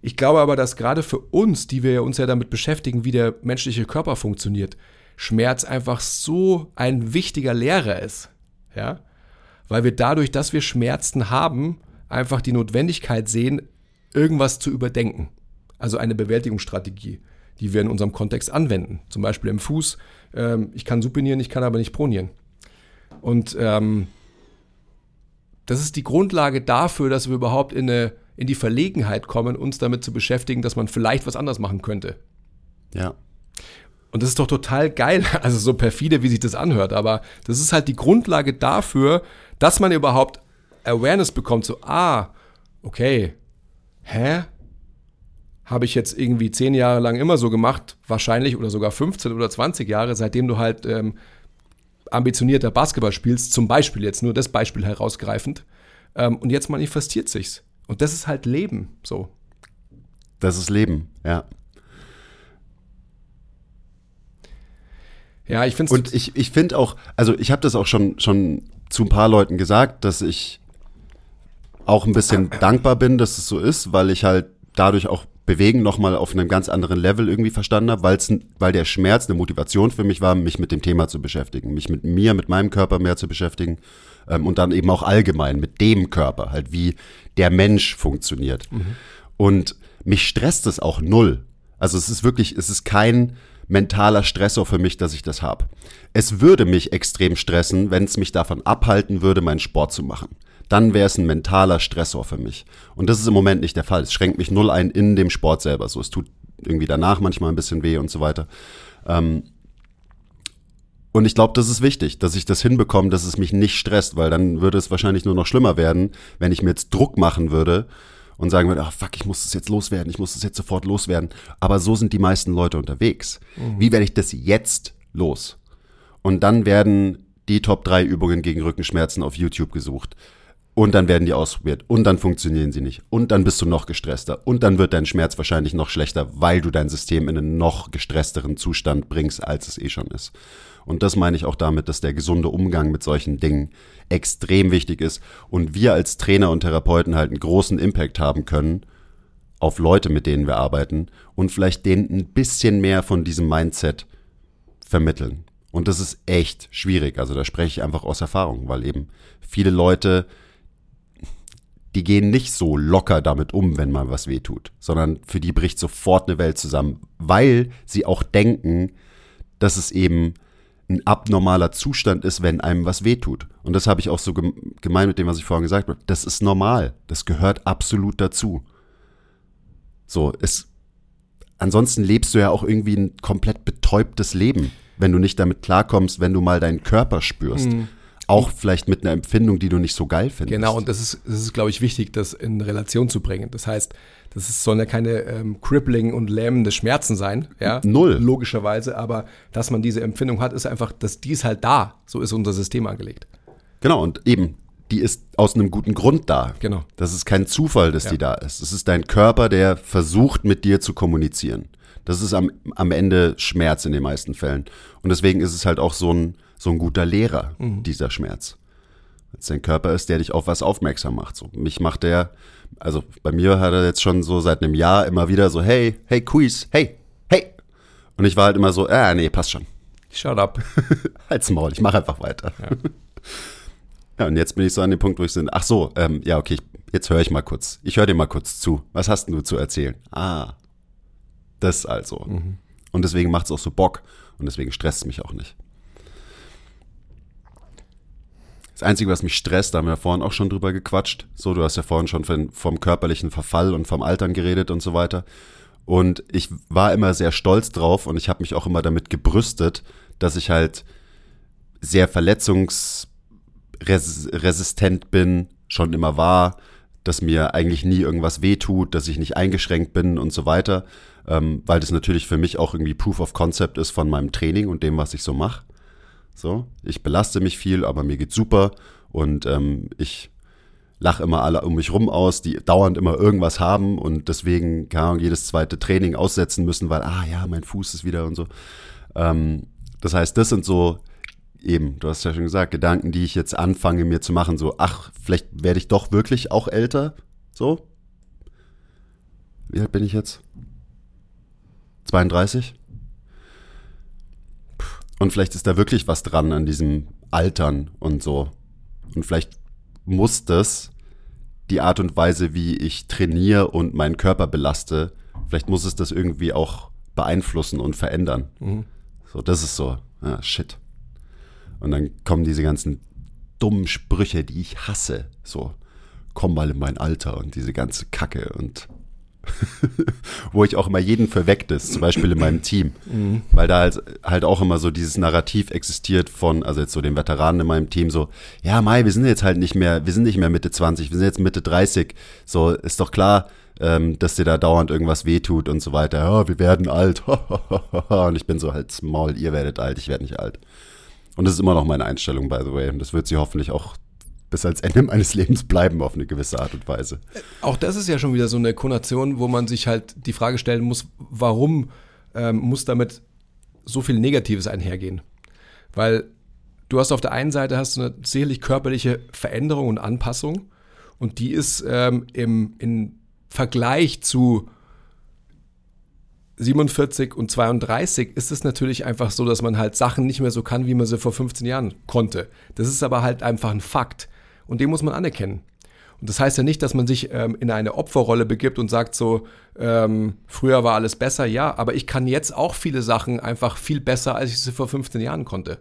Ich glaube aber, dass gerade für uns, die wir uns ja damit beschäftigen, wie der menschliche Körper funktioniert, Schmerz einfach so ein wichtiger Lehrer ist. Ja? Weil wir dadurch, dass wir Schmerzen haben, einfach die Notwendigkeit sehen, irgendwas zu überdenken. Also eine Bewältigungsstrategie, die wir in unserem Kontext anwenden. Zum Beispiel im Fuß. Ähm, ich kann supinieren, ich kann aber nicht pronieren. Und ähm, das ist die Grundlage dafür, dass wir überhaupt in eine in die Verlegenheit kommen, uns damit zu beschäftigen, dass man vielleicht was anders machen könnte. Ja. Und das ist doch total geil, also so perfide, wie sich das anhört, aber das ist halt die Grundlage dafür, dass man überhaupt Awareness bekommt, so, ah, okay, hä? Habe ich jetzt irgendwie zehn Jahre lang immer so gemacht, wahrscheinlich oder sogar 15 oder 20 Jahre, seitdem du halt ähm, ambitionierter Basketball spielst, zum Beispiel jetzt nur das Beispiel herausgreifend, ähm, und jetzt manifestiert sich's. Und das ist halt Leben, so. Das ist Leben, ja. Ja, ich finde Und ich, ich finde auch, also ich habe das auch schon, schon zu ein paar Leuten gesagt, dass ich auch ein bisschen dankbar bin, dass es so ist, weil ich halt dadurch auch Bewegen nochmal auf einem ganz anderen Level irgendwie verstanden habe, weil's, weil der Schmerz eine Motivation für mich war, mich mit dem Thema zu beschäftigen, mich mit mir, mit meinem Körper mehr zu beschäftigen ähm, und dann eben auch allgemein mit dem Körper, halt wie der Mensch funktioniert. Mhm. Und mich stresst es auch null. Also es ist wirklich, es ist kein mentaler Stressor für mich, dass ich das habe. Es würde mich extrem stressen, wenn es mich davon abhalten würde, meinen Sport zu machen dann wäre es ein mentaler Stressor für mich. Und das ist im Moment nicht der Fall. Es schränkt mich null ein in dem Sport selber. So, es tut irgendwie danach manchmal ein bisschen weh und so weiter. Ähm, und ich glaube, das ist wichtig, dass ich das hinbekomme, dass es mich nicht stresst, weil dann würde es wahrscheinlich nur noch schlimmer werden, wenn ich mir jetzt Druck machen würde und sagen würde, ach fuck, ich muss das jetzt loswerden, ich muss das jetzt sofort loswerden. Aber so sind die meisten Leute unterwegs. Mhm. Wie werde ich das jetzt los? Und dann werden die Top 3 Übungen gegen Rückenschmerzen auf YouTube gesucht. Und dann werden die ausprobiert. Und dann funktionieren sie nicht. Und dann bist du noch gestresster. Und dann wird dein Schmerz wahrscheinlich noch schlechter, weil du dein System in einen noch gestressteren Zustand bringst, als es eh schon ist. Und das meine ich auch damit, dass der gesunde Umgang mit solchen Dingen extrem wichtig ist und wir als Trainer und Therapeuten halt einen großen Impact haben können auf Leute, mit denen wir arbeiten und vielleicht denen ein bisschen mehr von diesem Mindset vermitteln. Und das ist echt schwierig. Also da spreche ich einfach aus Erfahrung, weil eben viele Leute die gehen nicht so locker damit um, wenn mal was wehtut, sondern für die bricht sofort eine Welt zusammen, weil sie auch denken, dass es eben ein abnormaler Zustand ist, wenn einem was wehtut. Und das habe ich auch so gemeint mit dem, was ich vorhin gesagt habe. Das ist normal. Das gehört absolut dazu. So, es, ansonsten lebst du ja auch irgendwie ein komplett betäubtes Leben, wenn du nicht damit klarkommst, wenn du mal deinen Körper spürst. Mhm. Auch vielleicht mit einer Empfindung, die du nicht so geil findest. Genau, und das ist, das ist glaube ich, wichtig, das in Relation zu bringen. Das heißt, das ist, sollen ja keine ähm, crippling und lähmende Schmerzen sein, ja. Null. Logischerweise, aber dass man diese Empfindung hat, ist einfach, dass die ist halt da. So ist unser System angelegt. Genau, und eben, die ist aus einem guten Grund da. Genau. Das ist kein Zufall, dass ja. die da ist. Es ist dein Körper, der versucht, mit dir zu kommunizieren. Das ist am, am Ende Schmerz in den meisten Fällen. Und deswegen ist es halt auch so ein, so ein guter Lehrer, mhm. dieser Schmerz. Wenn es dein Körper ist, der dich auf was aufmerksam macht. So, mich macht der, also bei mir hat er jetzt schon so seit einem Jahr immer wieder so, hey, hey, Quiz, hey, hey. Und ich war halt immer so, ah, nee, passt schon. Shut up. Halt's Maul, ich mache einfach weiter. Ja. ja. und jetzt bin ich so an dem Punkt, wo ich so, ach so, ähm, ja, okay, jetzt höre ich mal kurz. Ich höre dir mal kurz zu. Was hast du zu erzählen? Ah, das also. Mhm. Und deswegen macht es auch so Bock und deswegen stresst es mich auch nicht. Das Einzige, was mich stresst, da haben wir vorhin auch schon drüber gequatscht. So, du hast ja vorhin schon von, vom körperlichen Verfall und vom Altern geredet und so weiter. Und ich war immer sehr stolz drauf und ich habe mich auch immer damit gebrüstet, dass ich halt sehr verletzungsresistent bin, schon immer war, dass mir eigentlich nie irgendwas wehtut, dass ich nicht eingeschränkt bin und so weiter, ähm, weil das natürlich für mich auch irgendwie Proof of Concept ist von meinem Training und dem, was ich so mache. So, ich belaste mich viel, aber mir geht's super und ähm, ich lache immer alle um mich rum aus, die dauernd immer irgendwas haben und deswegen kann jedes zweite Training aussetzen müssen, weil, ah ja, mein Fuß ist wieder und so. Ähm, das heißt, das sind so eben, du hast ja schon gesagt, Gedanken, die ich jetzt anfange mir zu machen, so, ach, vielleicht werde ich doch wirklich auch älter, so. Wie alt bin ich jetzt? 32? Und vielleicht ist da wirklich was dran an diesem Altern und so. Und vielleicht muss das die Art und Weise, wie ich trainiere und meinen Körper belaste, vielleicht muss es das irgendwie auch beeinflussen und verändern. Mhm. So, das ist so, ah, shit. Und dann kommen diese ganzen dummen Sprüche, die ich hasse. So, komm mal in mein Alter und diese ganze Kacke und wo ich auch immer jeden verweckt ist, zum Beispiel in meinem Team. Mhm. Weil da halt, halt auch immer so dieses Narrativ existiert von, also jetzt so den Veteranen in meinem Team, so, ja, Mai, wir sind jetzt halt nicht mehr, wir sind nicht mehr Mitte 20, wir sind jetzt Mitte 30. So, ist doch klar, ähm, dass dir da dauernd irgendwas wehtut und so weiter. Ja, wir werden alt. und ich bin so halt, Maul, ihr werdet alt, ich werde nicht alt. Und das ist immer noch meine Einstellung, by the way. Und das wird sie hoffentlich auch bis ans Ende meines Lebens bleiben auf eine gewisse Art und Weise. Auch das ist ja schon wieder so eine Konnotation, wo man sich halt die Frage stellen muss, warum ähm, muss damit so viel Negatives einhergehen? Weil du hast auf der einen Seite hast du eine sicherlich körperliche Veränderung und Anpassung Und die ist ähm, im, im Vergleich zu 47 und 32 ist es natürlich einfach so, dass man halt Sachen nicht mehr so kann, wie man sie vor 15 Jahren konnte. Das ist aber halt einfach ein Fakt. Und den muss man anerkennen. Und das heißt ja nicht, dass man sich ähm, in eine Opferrolle begibt und sagt so, ähm, früher war alles besser, ja, aber ich kann jetzt auch viele Sachen einfach viel besser, als ich sie vor 15 Jahren konnte.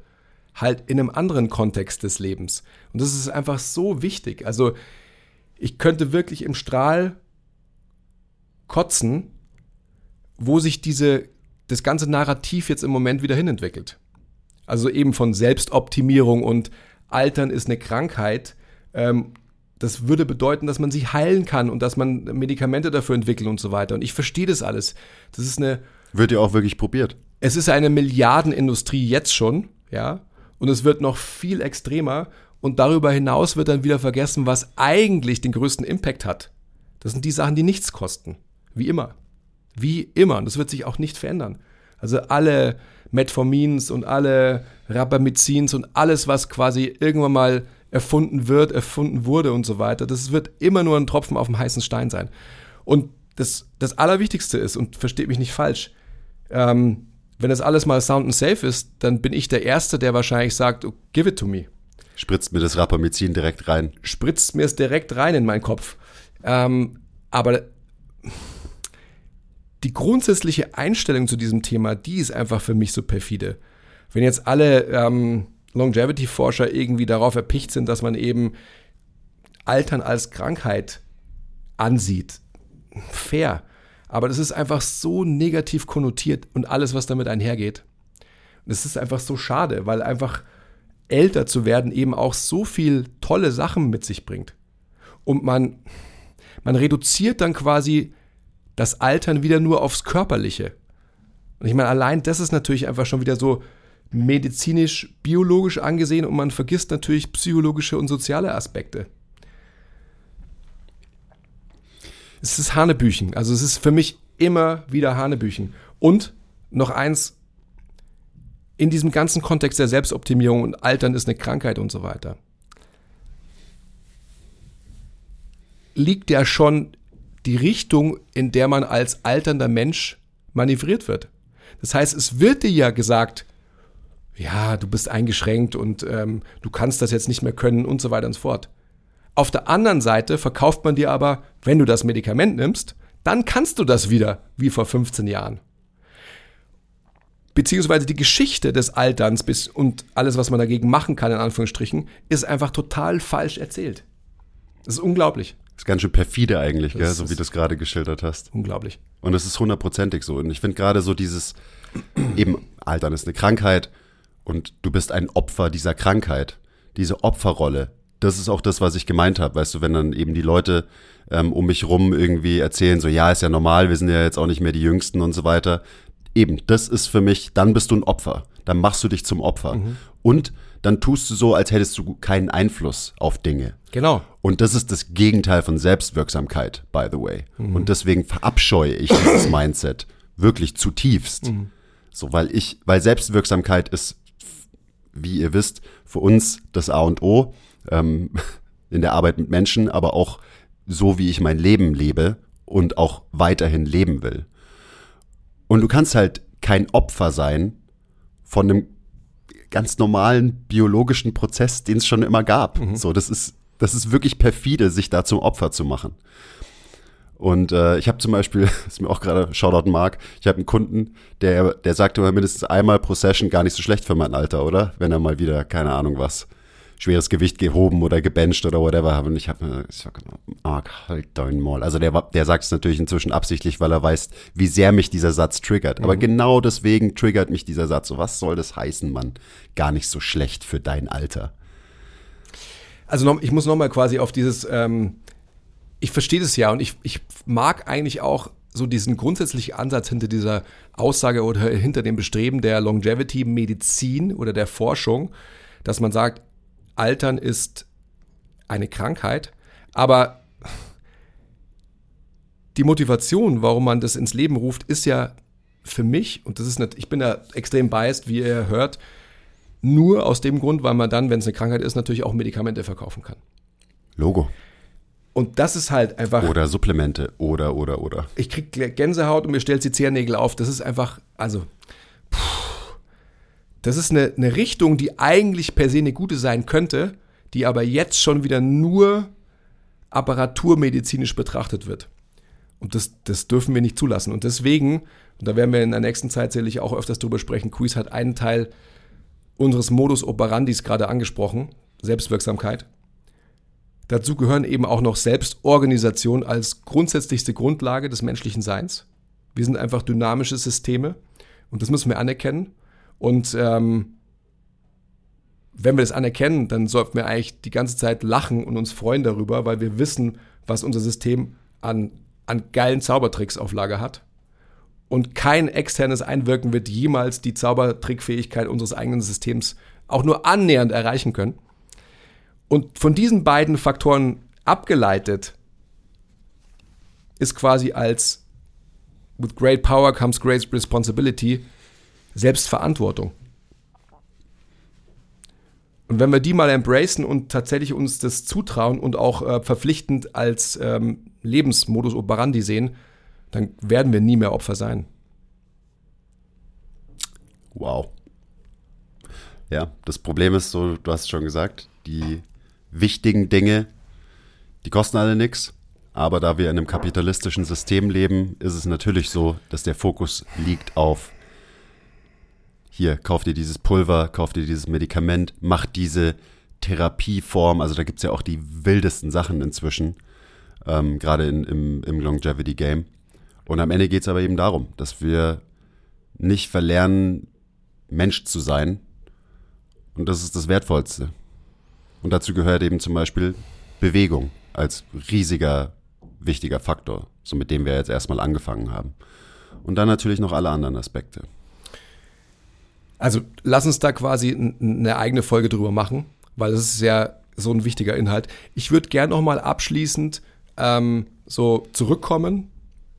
Halt in einem anderen Kontext des Lebens. Und das ist einfach so wichtig. Also ich könnte wirklich im Strahl kotzen, wo sich diese, das ganze Narrativ jetzt im Moment wieder hinentwickelt. Also eben von Selbstoptimierung und Altern ist eine Krankheit. Ähm, das würde bedeuten, dass man sich heilen kann und dass man Medikamente dafür entwickelt und so weiter. Und ich verstehe das alles. Das ist eine. Wird ja auch wirklich probiert. Es ist eine Milliardenindustrie jetzt schon, ja. Und es wird noch viel extremer. Und darüber hinaus wird dann wieder vergessen, was eigentlich den größten Impact hat. Das sind die Sachen, die nichts kosten. Wie immer. Wie immer. Und das wird sich auch nicht verändern. Also alle Metformins und alle Rapamycins und alles, was quasi irgendwann mal erfunden wird, erfunden wurde und so weiter. Das wird immer nur ein Tropfen auf dem heißen Stein sein. Und das, das Allerwichtigste ist, und versteht mich nicht falsch, ähm, wenn das alles mal sound and safe ist, dann bin ich der Erste, der wahrscheinlich sagt, oh, give it to me. Spritzt mir das Rapamycin direkt rein. Spritzt mir es direkt rein in meinen Kopf. Ähm, aber die grundsätzliche Einstellung zu diesem Thema, die ist einfach für mich so perfide. Wenn jetzt alle ähm, Longevity-Forscher irgendwie darauf erpicht sind, dass man eben Altern als Krankheit ansieht. Fair. Aber das ist einfach so negativ konnotiert und alles, was damit einhergeht. Und es ist einfach so schade, weil einfach älter zu werden eben auch so viel tolle Sachen mit sich bringt. Und man, man reduziert dann quasi das Altern wieder nur aufs Körperliche. Und ich meine, allein das ist natürlich einfach schon wieder so, medizinisch, biologisch angesehen und man vergisst natürlich psychologische und soziale Aspekte. Es ist Hanebüchen. Also es ist für mich immer wieder Hanebüchen. Und noch eins, in diesem ganzen Kontext der Selbstoptimierung und Altern ist eine Krankheit und so weiter, liegt ja schon die Richtung, in der man als alternder Mensch manövriert wird. Das heißt, es wird dir ja gesagt, ja, du bist eingeschränkt und ähm, du kannst das jetzt nicht mehr können und so weiter und so fort. Auf der anderen Seite verkauft man dir aber, wenn du das Medikament nimmst, dann kannst du das wieder, wie vor 15 Jahren. Beziehungsweise die Geschichte des Alterns bis und alles, was man dagegen machen kann, in Anführungsstrichen, ist einfach total falsch erzählt. Das ist unglaublich. Das ist ganz schön perfide eigentlich, gell, so wie du es gerade geschildert hast. Unglaublich. Und es ist hundertprozentig so. Und ich finde gerade so dieses, eben, Altern ist eine Krankheit, und du bist ein Opfer dieser Krankheit, diese Opferrolle. Das ist auch das, was ich gemeint habe, weißt du, wenn dann eben die Leute ähm, um mich rum irgendwie erzählen, so ja, ist ja normal, wir sind ja jetzt auch nicht mehr die Jüngsten und so weiter. Eben, das ist für mich, dann bist du ein Opfer. Dann machst du dich zum Opfer. Mhm. Und dann tust du so, als hättest du keinen Einfluss auf Dinge. Genau. Und das ist das Gegenteil von Selbstwirksamkeit, by the way. Mhm. Und deswegen verabscheue ich dieses Mindset wirklich zutiefst. Mhm. So, weil ich, weil Selbstwirksamkeit ist wie ihr wisst, für uns das A und O ähm, in der Arbeit mit Menschen, aber auch so, wie ich mein Leben lebe und auch weiterhin leben will. Und du kannst halt kein Opfer sein von einem ganz normalen biologischen Prozess, den es schon immer gab. Mhm. So, das ist, das ist wirklich perfide, sich da zum Opfer zu machen. Und äh, ich habe zum Beispiel, das ist mir auch gerade Shoutout Mark, ich habe einen Kunden, der, der sagte immer mindestens einmal pro Session gar nicht so schlecht für mein Alter, oder? Wenn er mal wieder, keine Ahnung was, schweres Gewicht gehoben oder gebencht oder whatever hat. Und ich habe mir gesagt, Mark, halt dein Maul. Also der, der sagt es natürlich inzwischen absichtlich, weil er weiß, wie sehr mich dieser Satz triggert. Mhm. Aber genau deswegen triggert mich dieser Satz. So, was soll das heißen, Mann? Gar nicht so schlecht für dein Alter. Also noch, ich muss nochmal quasi auf dieses ähm, ich verstehe das ja und ich, ich mag eigentlich auch so diesen grundsätzlichen Ansatz hinter dieser Aussage oder hinter dem Bestreben der Longevity-Medizin oder der Forschung, dass man sagt, Altern ist eine Krankheit, aber die Motivation, warum man das ins Leben ruft, ist ja für mich, und das ist nicht, ich bin da extrem biased, wie ihr hört, nur aus dem Grund, weil man dann, wenn es eine Krankheit ist, natürlich auch Medikamente verkaufen kann. Logo. Und das ist halt einfach. Oder Supplemente. Oder, oder, oder. Ich krieg Gänsehaut und mir stellt die Zehennägel auf. Das ist einfach, also. Puh, das ist eine, eine Richtung, die eigentlich per se eine gute sein könnte, die aber jetzt schon wieder nur apparaturmedizinisch betrachtet wird. Und das, das dürfen wir nicht zulassen. Und deswegen, und da werden wir in der nächsten Zeit sicherlich auch öfters drüber sprechen, Quiz hat einen Teil unseres Modus operandis gerade angesprochen, Selbstwirksamkeit. Dazu gehören eben auch noch Selbstorganisation als grundsätzlichste Grundlage des menschlichen Seins. Wir sind einfach dynamische Systeme und das müssen wir anerkennen. Und ähm, wenn wir das anerkennen, dann sollten wir eigentlich die ganze Zeit lachen und uns freuen darüber, weil wir wissen, was unser System an, an geilen Zaubertricks auf Lager hat. Und kein externes Einwirken wird jemals die Zaubertrickfähigkeit unseres eigenen Systems auch nur annähernd erreichen können. Und von diesen beiden Faktoren abgeleitet ist quasi als with great power comes great responsibility Selbstverantwortung. Und wenn wir die mal embracen und tatsächlich uns das zutrauen und auch äh, verpflichtend als ähm, Lebensmodus operandi sehen, dann werden wir nie mehr Opfer sein. Wow. Ja, das Problem ist so, du hast es schon gesagt, die wichtigen Dinge, die kosten alle nichts. Aber da wir in einem kapitalistischen System leben, ist es natürlich so, dass der Fokus liegt auf hier, kauf dir dieses Pulver, kauf dir dieses Medikament, mach diese Therapieform. Also da gibt es ja auch die wildesten Sachen inzwischen, ähm, gerade im, im Longevity-Game. Und am Ende geht es aber eben darum, dass wir nicht verlernen, Mensch zu sein. Und das ist das Wertvollste. Und dazu gehört eben zum Beispiel Bewegung als riesiger, wichtiger Faktor, so mit dem wir jetzt erstmal angefangen haben. Und dann natürlich noch alle anderen Aspekte. Also lass uns da quasi eine eigene Folge drüber machen, weil das ist ja so ein wichtiger Inhalt. Ich würde gerne noch mal abschließend ähm, so zurückkommen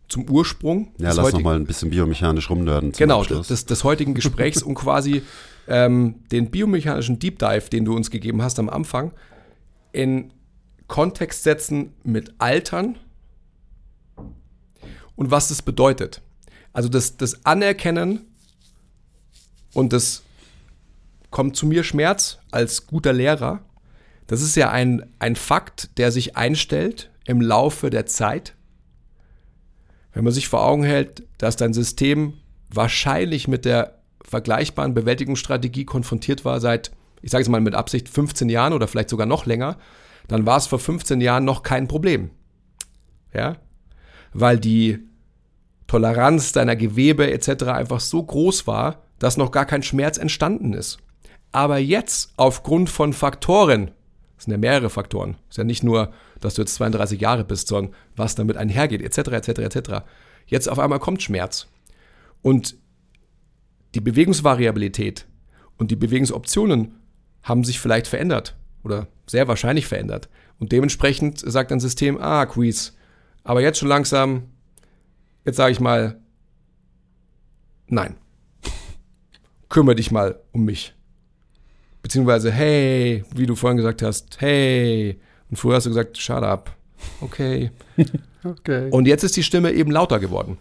zum Ursprung. Ja, lass noch mal ein bisschen biomechanisch rumnörden. Genau, des, des heutigen Gesprächs, um quasi ähm, den biomechanischen Deep Dive, den du uns gegeben hast am Anfang, in Kontext setzen mit Altern und was das bedeutet. Also das, das Anerkennen und das kommt zu mir Schmerz als guter Lehrer. Das ist ja ein, ein Fakt, der sich einstellt im Laufe der Zeit. Wenn man sich vor Augen hält, dass dein System wahrscheinlich mit der vergleichbaren Bewältigungsstrategie konfrontiert war seit, ich sage es mal mit Absicht, 15 Jahren oder vielleicht sogar noch länger, dann war es vor 15 Jahren noch kein Problem. Ja? Weil die Toleranz deiner Gewebe etc. einfach so groß war, dass noch gar kein Schmerz entstanden ist. Aber jetzt, aufgrund von Faktoren, das sind ja mehrere Faktoren, ist ja nicht nur, dass du jetzt 32 Jahre bist, sondern was damit einhergeht, etc., etc., etc. Jetzt auf einmal kommt Schmerz. Und die Bewegungsvariabilität und die Bewegungsoptionen haben sich vielleicht verändert oder sehr wahrscheinlich verändert. Und dementsprechend sagt ein System, ah, Quiz, aber jetzt schon langsam, jetzt sage ich mal, nein. Kümmere dich mal um mich. Beziehungsweise, hey, wie du vorhin gesagt hast, hey. Und früher hast du gesagt, shut up. Okay. okay. Und jetzt ist die Stimme eben lauter geworden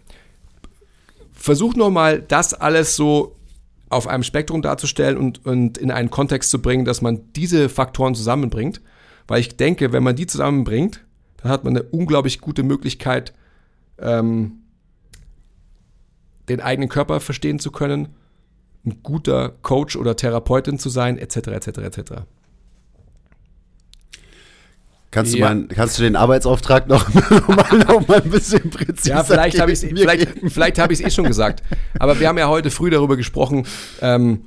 versuch nochmal, das alles so auf einem Spektrum darzustellen und, und in einen Kontext zu bringen, dass man diese Faktoren zusammenbringt. Weil ich denke, wenn man die zusammenbringt, dann hat man eine unglaublich gute Möglichkeit, ähm, den eigenen Körper verstehen zu können, ein guter Coach oder Therapeutin zu sein, etc., etc., etc. Kannst, ja. du mal, kannst du den Arbeitsauftrag noch, mal, noch mal ein bisschen präziser Ja, vielleicht habe ich es vielleicht, vielleicht hab eh schon gesagt. Aber wir haben ja heute früh darüber gesprochen, ähm,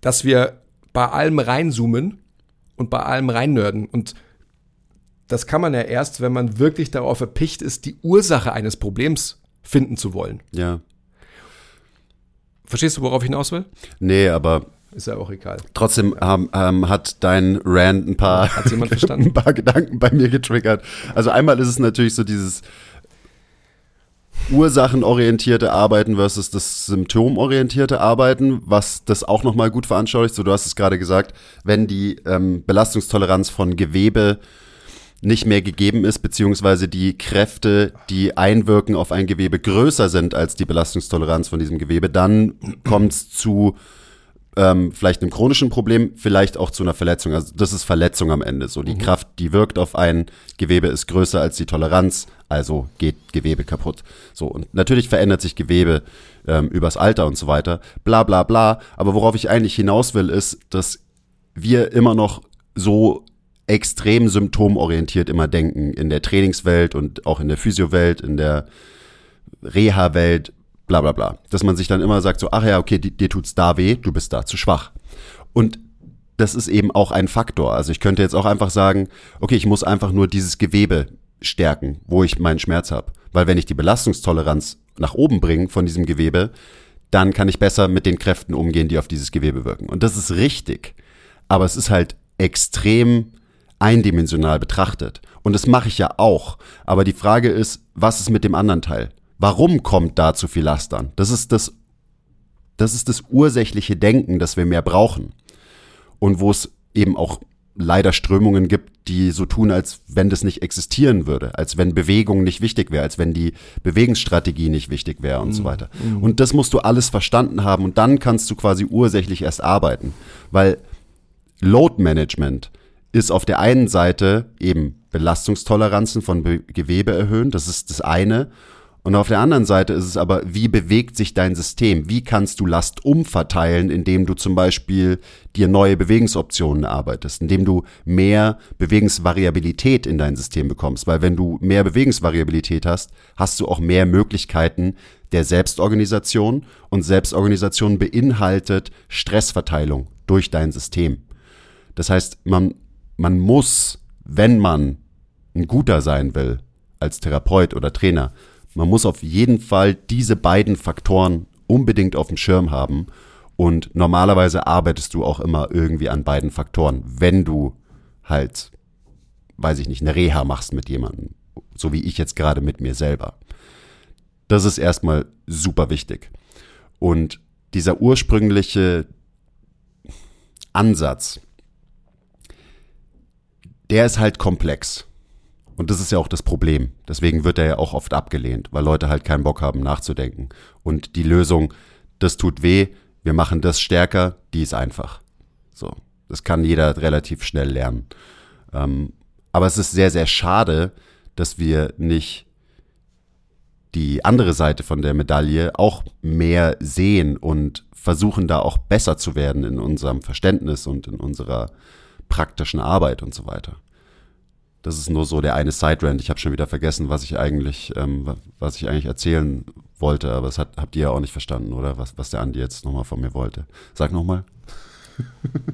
dass wir bei allem reinzoomen und bei allem reinnörden. Und das kann man ja erst, wenn man wirklich darauf erpicht ist, die Ursache eines Problems finden zu wollen. Ja. Verstehst du, worauf ich hinaus will? Nee, aber ist ja auch egal. Trotzdem ähm, ähm, hat dein Rand ein paar, ein paar Gedanken bei mir getriggert. Also einmal ist es natürlich so dieses ursachenorientierte Arbeiten versus das symptomorientierte Arbeiten, was das auch nochmal gut veranschaulicht. So, du hast es gerade gesagt, wenn die ähm, Belastungstoleranz von Gewebe nicht mehr gegeben ist, beziehungsweise die Kräfte, die einwirken auf ein Gewebe, größer sind als die Belastungstoleranz von diesem Gewebe, dann kommt es zu ähm, vielleicht einem chronischen Problem, vielleicht auch zu einer Verletzung. Also das ist Verletzung am Ende. So die mhm. Kraft, die wirkt auf ein Gewebe, ist größer als die Toleranz, also geht Gewebe kaputt. So und natürlich verändert sich Gewebe ähm, übers Alter und so weiter. Bla bla bla. Aber worauf ich eigentlich hinaus will, ist, dass wir immer noch so extrem symptomorientiert immer denken in der Trainingswelt und auch in der Physiowelt, in der Reha-Welt, bla bla bla. Dass man sich dann immer sagt so, ach ja, okay, dir tut's da weh, du bist da zu schwach. Und das ist eben auch ein Faktor. Also ich könnte jetzt auch einfach sagen, okay, ich muss einfach nur dieses Gewebe stärken, wo ich meinen Schmerz habe. Weil wenn ich die Belastungstoleranz nach oben bringe von diesem Gewebe, dann kann ich besser mit den Kräften umgehen, die auf dieses Gewebe wirken. Und das ist richtig. Aber es ist halt extrem eindimensional betrachtet. Und das mache ich ja auch. Aber die Frage ist, was ist mit dem anderen Teil? Warum kommt da zu viel Last an? Das ist das, das ist das ursächliche Denken, das wir mehr brauchen. Und wo es eben auch leider Strömungen gibt, die so tun, als wenn das nicht existieren würde, als wenn Bewegung nicht wichtig wäre, als wenn die Bewegungsstrategie nicht wichtig wäre und mhm. so weiter. Mhm. Und das musst du alles verstanden haben und dann kannst du quasi ursächlich erst arbeiten, weil Load Management ist auf der einen Seite eben Belastungstoleranzen von Be Gewebe erhöhen, das ist das eine. Und auf der anderen Seite ist es aber, wie bewegt sich dein System? Wie kannst du Last umverteilen, indem du zum Beispiel dir neue Bewegungsoptionen erarbeitest, indem du mehr Bewegungsvariabilität in dein System bekommst? Weil wenn du mehr Bewegungsvariabilität hast, hast du auch mehr Möglichkeiten der Selbstorganisation und Selbstorganisation beinhaltet Stressverteilung durch dein System. Das heißt, man, man muss, wenn man ein guter sein will, als Therapeut oder Trainer, man muss auf jeden Fall diese beiden Faktoren unbedingt auf dem Schirm haben. Und normalerweise arbeitest du auch immer irgendwie an beiden Faktoren, wenn du halt, weiß ich nicht, eine Reha machst mit jemandem, so wie ich jetzt gerade mit mir selber. Das ist erstmal super wichtig. Und dieser ursprüngliche Ansatz, der ist halt komplex. Und das ist ja auch das Problem. Deswegen wird er ja auch oft abgelehnt, weil Leute halt keinen Bock haben nachzudenken. Und die Lösung, das tut weh, wir machen das stärker, die ist einfach. So. Das kann jeder relativ schnell lernen. Ähm, aber es ist sehr, sehr schade, dass wir nicht die andere Seite von der Medaille auch mehr sehen und versuchen da auch besser zu werden in unserem Verständnis und in unserer praktischen Arbeit und so weiter. Das ist nur so der eine Side-Rant. Ich habe schon wieder vergessen, was ich eigentlich, ähm, was ich eigentlich erzählen wollte, aber das hat, habt ihr ja auch nicht verstanden, oder? Was, was der Andi jetzt nochmal von mir wollte. Sag nochmal.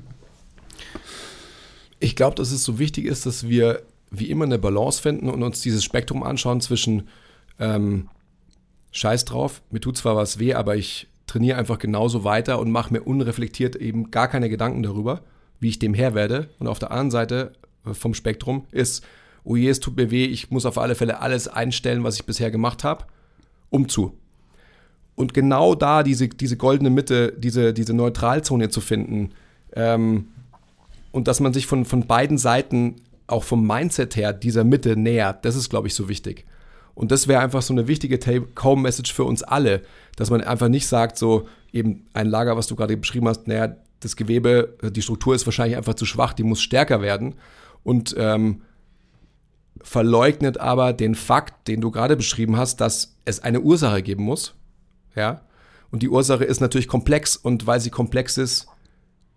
ich glaube, dass es so wichtig ist, dass wir wie immer eine Balance finden und uns dieses Spektrum anschauen zwischen ähm, Scheiß drauf, mir tut zwar was weh, aber ich trainiere einfach genauso weiter und mache mir unreflektiert eben gar keine Gedanken darüber, wie ich dem Herr werde. Und auf der anderen Seite vom Spektrum ist, oh je, es tut mir weh, ich muss auf alle Fälle alles einstellen, was ich bisher gemacht habe, um zu. Und genau da diese, diese goldene Mitte, diese, diese Neutralzone zu finden ähm, und dass man sich von, von beiden Seiten auch vom Mindset her dieser Mitte nähert, das ist, glaube ich, so wichtig. Und das wäre einfach so eine wichtige Take-Home-Message für uns alle, dass man einfach nicht sagt, so eben ein Lager, was du gerade beschrieben hast, naja, das Gewebe, die Struktur ist wahrscheinlich einfach zu schwach, die muss stärker werden, und ähm, verleugnet aber den Fakt, den du gerade beschrieben hast, dass es eine Ursache geben muss. Ja. Und die Ursache ist natürlich komplex und weil sie komplex ist,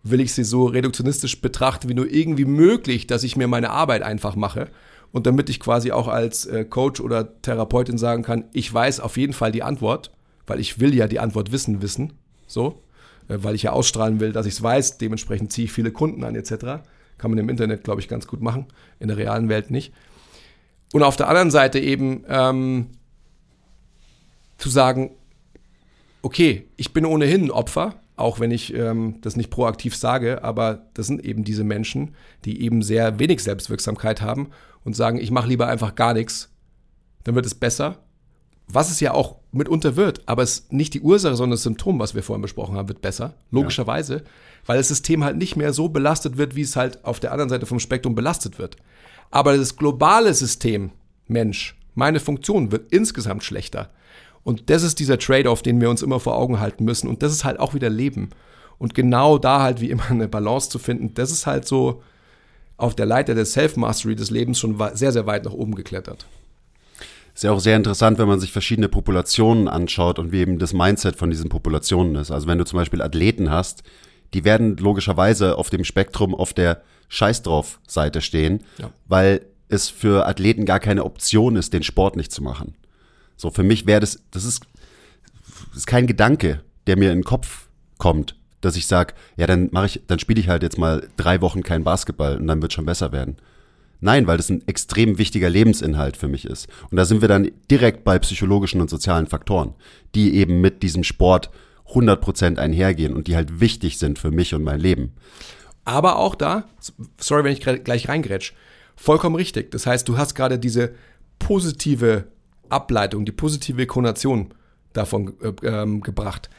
will ich sie so reduktionistisch betrachten wie nur irgendwie möglich, dass ich mir meine Arbeit einfach mache. Und damit ich quasi auch als äh, Coach oder Therapeutin sagen kann, ich weiß auf jeden Fall die Antwort, weil ich will ja die Antwort wissen, wissen. So. Äh, weil ich ja ausstrahlen will, dass ich es weiß. Dementsprechend ziehe ich viele Kunden an, etc. Kann man im Internet, glaube ich, ganz gut machen, in der realen Welt nicht. Und auf der anderen Seite eben ähm, zu sagen, okay, ich bin ohnehin ein Opfer, auch wenn ich ähm, das nicht proaktiv sage, aber das sind eben diese Menschen, die eben sehr wenig Selbstwirksamkeit haben und sagen, ich mache lieber einfach gar nichts, dann wird es besser. Was es ja auch mitunter wird, aber es ist nicht die Ursache, sondern das Symptom, was wir vorhin besprochen haben, wird besser, logischerweise. Ja weil das System halt nicht mehr so belastet wird, wie es halt auf der anderen Seite vom Spektrum belastet wird. Aber das globale System, Mensch, meine Funktion wird insgesamt schlechter. Und das ist dieser Trade-off, den wir uns immer vor Augen halten müssen. Und das ist halt auch wieder Leben. Und genau da halt wie immer eine Balance zu finden, das ist halt so auf der Leiter der Self-Mastery des Lebens schon sehr, sehr weit nach oben geklettert. Ist ja auch sehr interessant, wenn man sich verschiedene Populationen anschaut und wie eben das Mindset von diesen Populationen ist. Also wenn du zum Beispiel Athleten hast, die werden logischerweise auf dem Spektrum auf der Scheiß drauf Seite stehen, ja. weil es für Athleten gar keine Option ist, den Sport nicht zu machen. So, für mich wäre das, das ist, das ist kein Gedanke, der mir in den Kopf kommt, dass ich sage, ja, dann mache ich, dann spiele ich halt jetzt mal drei Wochen kein Basketball und dann wird schon besser werden. Nein, weil das ein extrem wichtiger Lebensinhalt für mich ist. Und da sind wir dann direkt bei psychologischen und sozialen Faktoren, die eben mit diesem Sport 100% einhergehen und die halt wichtig sind für mich und mein Leben. Aber auch da, sorry, wenn ich gleich reingrätsch, vollkommen richtig. Das heißt, du hast gerade diese positive Ableitung, die positive Konation davon äh, ähm, gebracht.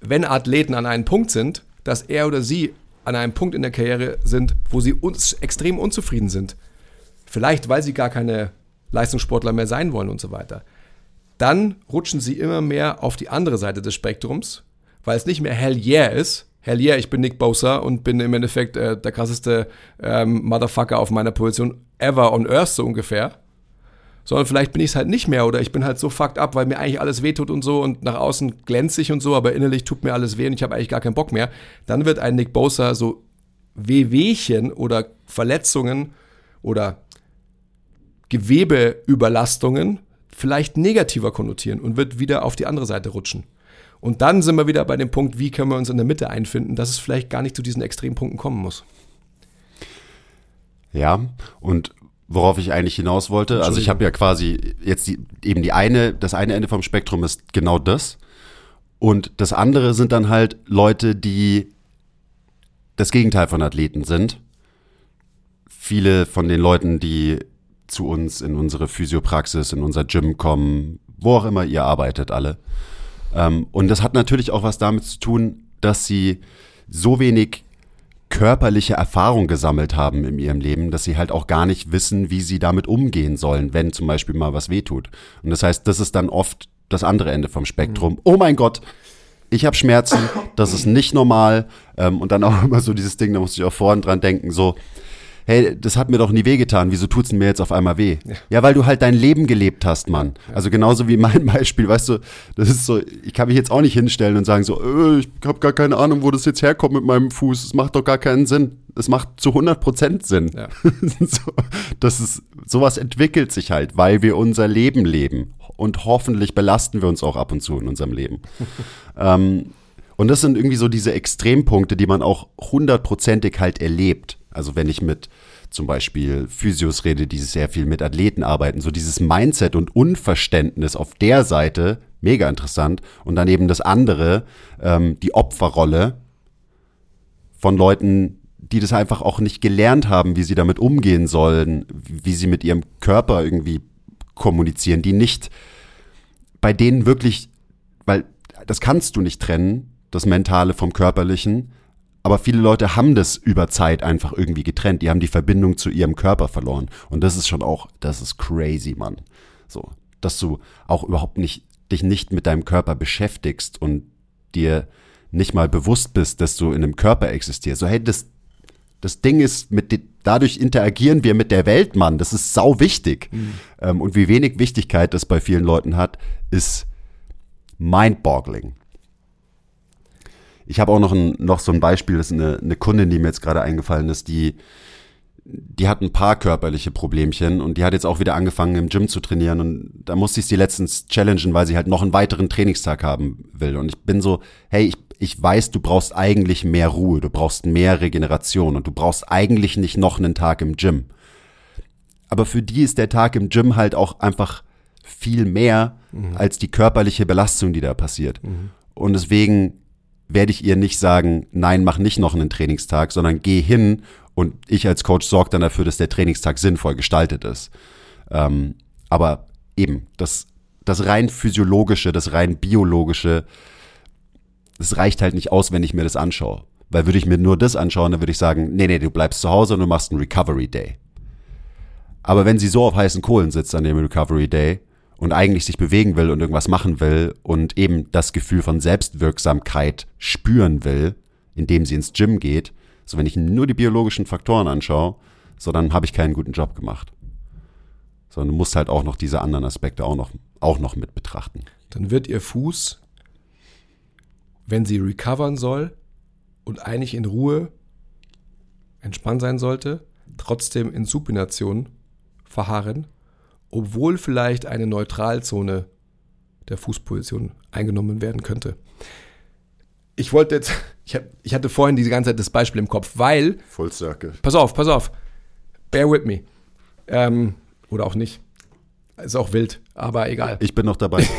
Wenn Athleten an einem Punkt sind, dass er oder sie an einem Punkt in der Karriere sind, wo sie uns extrem unzufrieden sind, vielleicht weil sie gar keine Leistungssportler mehr sein wollen und so weiter, dann rutschen sie immer mehr auf die andere Seite des Spektrums, weil es nicht mehr Hell yeah ist, Hell yeah, ich bin Nick Bosa und bin im Endeffekt äh, der krasseste ähm, Motherfucker auf meiner Position ever on Earth, so ungefähr. Sondern vielleicht bin ich es halt nicht mehr oder ich bin halt so fucked up, weil mir eigentlich alles wehtut und so und nach außen glänze ich und so, aber innerlich tut mir alles weh und ich habe eigentlich gar keinen Bock mehr. Dann wird ein Nick Bosa so Wehwehchen oder Verletzungen oder Gewebeüberlastungen vielleicht negativer konnotieren und wird wieder auf die andere Seite rutschen. Und dann sind wir wieder bei dem Punkt, wie können wir uns in der Mitte einfinden, dass es vielleicht gar nicht zu diesen Extrempunkten kommen muss. Ja, und worauf ich eigentlich hinaus wollte, also ich habe ja quasi jetzt die, eben die eine, das eine Ende vom Spektrum ist genau das. Und das andere sind dann halt Leute, die das Gegenteil von Athleten sind. Viele von den Leuten, die zu uns in unsere Physiopraxis, in unser Gym kommen, wo auch immer ihr arbeitet alle, ähm, und das hat natürlich auch was damit zu tun, dass sie so wenig körperliche Erfahrung gesammelt haben in ihrem Leben, dass sie halt auch gar nicht wissen, wie sie damit umgehen sollen, wenn zum Beispiel mal was wehtut. Und das heißt, das ist dann oft das andere Ende vom Spektrum. Mhm. Oh mein Gott, ich habe Schmerzen, das ist nicht normal. Ähm, und dann auch immer so dieses Ding, da muss ich auch vorhin dran denken, so, hey, das hat mir doch nie wehgetan, wieso tut's denn mir jetzt auf einmal weh? Ja. ja, weil du halt dein Leben gelebt hast, Mann. Also genauso wie mein Beispiel, weißt du, das ist so, ich kann mich jetzt auch nicht hinstellen und sagen so, äh, ich habe gar keine Ahnung, wo das jetzt herkommt mit meinem Fuß, es macht doch gar keinen Sinn. Es macht zu 100 Prozent Sinn. Ja. so, das ist, sowas entwickelt sich halt, weil wir unser Leben leben. Und hoffentlich belasten wir uns auch ab und zu in unserem Leben. ähm, und das sind irgendwie so diese Extrempunkte, die man auch hundertprozentig halt erlebt. Also wenn ich mit zum Beispiel Physios rede, die sehr viel mit Athleten arbeiten, so dieses Mindset und Unverständnis auf der Seite, mega interessant. Und dann eben das andere, ähm, die Opferrolle von Leuten, die das einfach auch nicht gelernt haben, wie sie damit umgehen sollen, wie sie mit ihrem Körper irgendwie kommunizieren, die nicht bei denen wirklich, weil das kannst du nicht trennen, das Mentale vom Körperlichen, aber viele Leute haben das über Zeit einfach irgendwie getrennt. Die haben die Verbindung zu ihrem Körper verloren. Und das ist schon auch, das ist crazy, Mann. So, dass du auch überhaupt nicht, dich nicht mit deinem Körper beschäftigst und dir nicht mal bewusst bist, dass du in einem Körper existierst. So, hey, das, das Ding ist, mit dadurch interagieren wir mit der Welt, Mann. Das ist sau wichtig. Mhm. Ähm, und wie wenig Wichtigkeit das bei vielen Leuten hat, ist mind-boggling. Ich habe auch noch, ein, noch so ein Beispiel, das ist eine, eine Kundin, die mir jetzt gerade eingefallen ist, die, die hat ein paar körperliche Problemchen und die hat jetzt auch wieder angefangen im Gym zu trainieren und da musste ich sie letztens challengen, weil sie halt noch einen weiteren Trainingstag haben will und ich bin so, hey, ich, ich weiß, du brauchst eigentlich mehr Ruhe, du brauchst mehr Regeneration und du brauchst eigentlich nicht noch einen Tag im Gym. Aber für die ist der Tag im Gym halt auch einfach viel mehr mhm. als die körperliche Belastung, die da passiert. Mhm. Und deswegen werde ich ihr nicht sagen, nein, mach nicht noch einen Trainingstag, sondern geh hin und ich als Coach sorge dann dafür, dass der Trainingstag sinnvoll gestaltet ist. Ähm, aber eben, das, das rein physiologische, das rein biologische, das reicht halt nicht aus, wenn ich mir das anschaue. Weil würde ich mir nur das anschauen, dann würde ich sagen, nee, nee, du bleibst zu Hause und du machst einen Recovery Day. Aber wenn sie so auf heißen Kohlen sitzt an dem Recovery Day und eigentlich sich bewegen will und irgendwas machen will und eben das Gefühl von Selbstwirksamkeit spüren will, indem sie ins Gym geht, so wenn ich nur die biologischen Faktoren anschaue, so dann habe ich keinen guten Job gemacht. Sondern du musst halt auch noch diese anderen Aspekte auch noch, auch noch mit betrachten. Dann wird ihr Fuß, wenn sie recovern soll und eigentlich in Ruhe entspannt sein sollte, trotzdem in Supination verharren, obwohl vielleicht eine Neutralzone der Fußposition eingenommen werden könnte. Ich wollte jetzt, ich, hab, ich hatte vorhin diese ganze Zeit das Beispiel im Kopf, weil, Full Circle. pass auf, pass auf, bear with me. Ähm, oder auch nicht. Ist auch wild, aber egal. Ich bin noch dabei.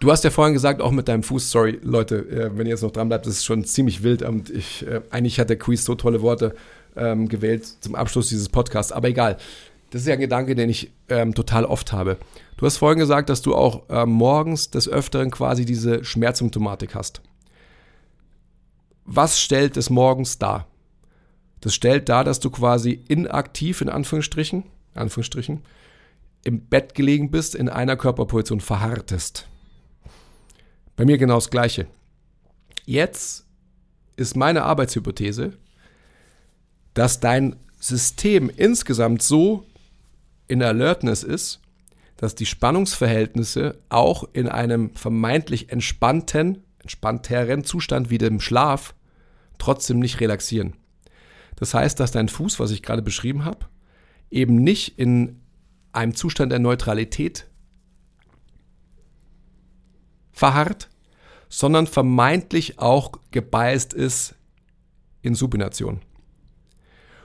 Du hast ja vorhin gesagt, auch mit deinem Fuß, sorry, Leute, äh, wenn ihr jetzt noch dran bleibt, das ist schon ziemlich wild und ich, äh, eigentlich hat der Quiz so tolle Worte ähm, gewählt zum Abschluss dieses Podcasts, aber egal. Das ist ja ein Gedanke, den ich ähm, total oft habe. Du hast vorhin gesagt, dass du auch ähm, morgens des Öfteren quasi diese Schmerzsymptomatik hast. Was stellt es morgens dar? Das stellt dar, dass du quasi inaktiv, in Anführungsstrichen, Anführungsstrichen, im Bett gelegen bist, in einer Körperposition verharrtest. Bei mir genau das Gleiche. Jetzt ist meine Arbeitshypothese, dass dein System insgesamt so in Alertness ist, dass die Spannungsverhältnisse auch in einem vermeintlich entspannten, entspannteren Zustand wie dem Schlaf trotzdem nicht relaxieren. Das heißt, dass dein Fuß, was ich gerade beschrieben habe, eben nicht in einem Zustand der Neutralität verharrt, sondern vermeintlich auch gebeißt ist in Supination.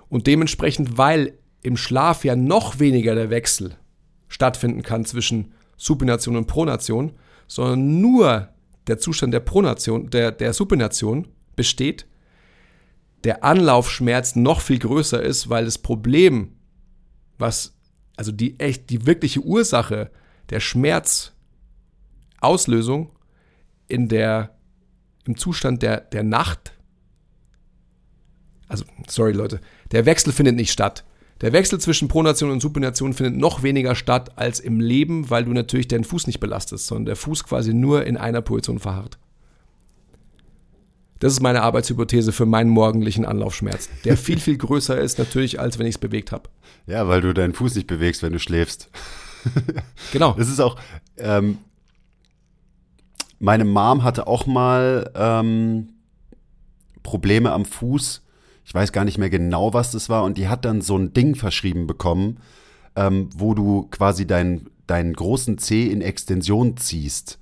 Und dementsprechend, weil im Schlaf ja noch weniger der Wechsel stattfinden kann zwischen Supination und Pronation, sondern nur der Zustand der Pronation, der, der Supination besteht, der Anlaufschmerz noch viel größer ist, weil das Problem, was, also die echt, die wirkliche Ursache der Schmerzauslösung in der, im Zustand der, der Nacht, also, sorry Leute, der Wechsel findet nicht statt. Der Wechsel zwischen Pronation und Supination findet noch weniger statt als im Leben, weil du natürlich deinen Fuß nicht belastest, sondern der Fuß quasi nur in einer Position verharrt. Das ist meine Arbeitshypothese für meinen morgendlichen Anlaufschmerz, der viel, viel größer ist natürlich, als wenn ich es bewegt habe. Ja, weil du deinen Fuß nicht bewegst, wenn du schläfst. Genau. Das ist auch, ähm, meine Mom hatte auch mal ähm, Probleme am Fuß. Ich weiß gar nicht mehr genau, was das war. Und die hat dann so ein Ding verschrieben bekommen, ähm, wo du quasi deinen deinen großen C in Extension ziehst.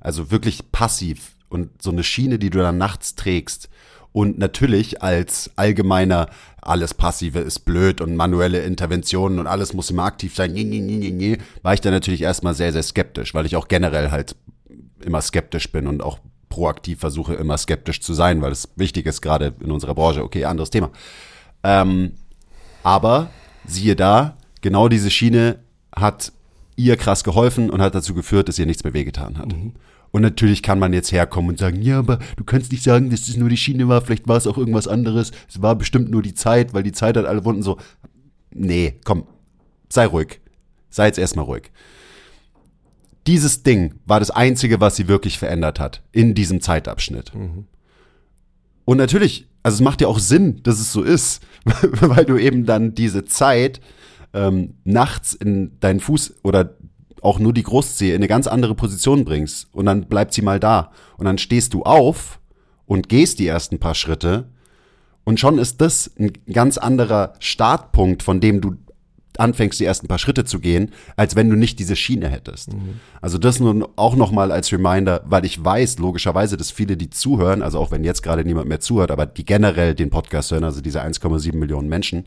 Also wirklich passiv. Und so eine Schiene, die du dann nachts trägst. Und natürlich als allgemeiner, alles Passive ist blöd und manuelle Interventionen und alles muss immer aktiv sein, nie, nie, nie, nie, war ich da natürlich erstmal sehr, sehr skeptisch, weil ich auch generell halt immer skeptisch bin und auch proaktiv versuche, immer skeptisch zu sein, weil es wichtig ist, gerade in unserer Branche. Okay, anderes Thema. Ähm, aber siehe da, genau diese Schiene hat ihr krass geholfen und hat dazu geführt, dass ihr nichts mehr wehgetan hat. Und natürlich kann man jetzt herkommen und sagen, ja, aber du kannst nicht sagen, dass es nur die Schiene war, vielleicht war es auch irgendwas anderes. Es war bestimmt nur die Zeit, weil die Zeit hat alle Wunden so. Nee, komm, sei ruhig. Sei jetzt erstmal ruhig. Dieses Ding war das Einzige, was sie wirklich verändert hat in diesem Zeitabschnitt. Und natürlich, also es macht ja auch Sinn, dass es so ist, weil du eben dann diese Zeit ähm, nachts in deinen Fuß oder auch nur die Großzehe in eine ganz andere Position bringst und dann bleibt sie mal da und dann stehst du auf und gehst die ersten paar Schritte und schon ist das ein ganz anderer Startpunkt, von dem du anfängst, die ersten paar Schritte zu gehen, als wenn du nicht diese Schiene hättest. Also das nun auch nochmal als Reminder, weil ich weiß, logischerweise, dass viele, die zuhören, also auch wenn jetzt gerade niemand mehr zuhört, aber die generell den Podcast hören, also diese 1,7 Millionen Menschen,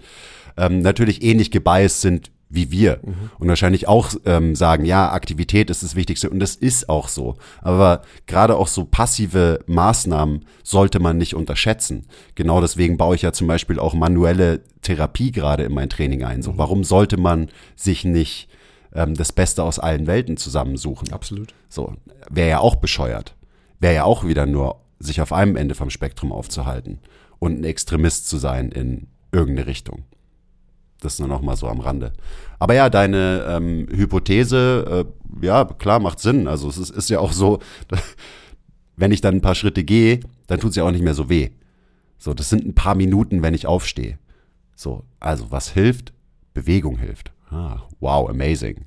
ähm, natürlich ähnlich gebiased sind wie wir und wahrscheinlich auch ähm, sagen, ja, Aktivität ist das Wichtigste und das ist auch so. Aber gerade auch so passive Maßnahmen sollte man nicht unterschätzen. Genau deswegen baue ich ja zum Beispiel auch manuelle Therapie gerade in mein Training ein. So, warum sollte man sich nicht ähm, das Beste aus allen Welten zusammensuchen? Absolut. So, wäre ja auch bescheuert. Wäre ja auch wieder nur, sich auf einem Ende vom Spektrum aufzuhalten und ein Extremist zu sein in irgendeine Richtung. Das nur noch mal so am Rande. Aber ja, deine ähm, Hypothese, äh, ja, klar, macht Sinn. Also es ist, ist ja auch so, wenn ich dann ein paar Schritte gehe, dann tut es ja auch nicht mehr so weh. So, das sind ein paar Minuten, wenn ich aufstehe. So, also was hilft? Bewegung hilft. Ah, wow, amazing.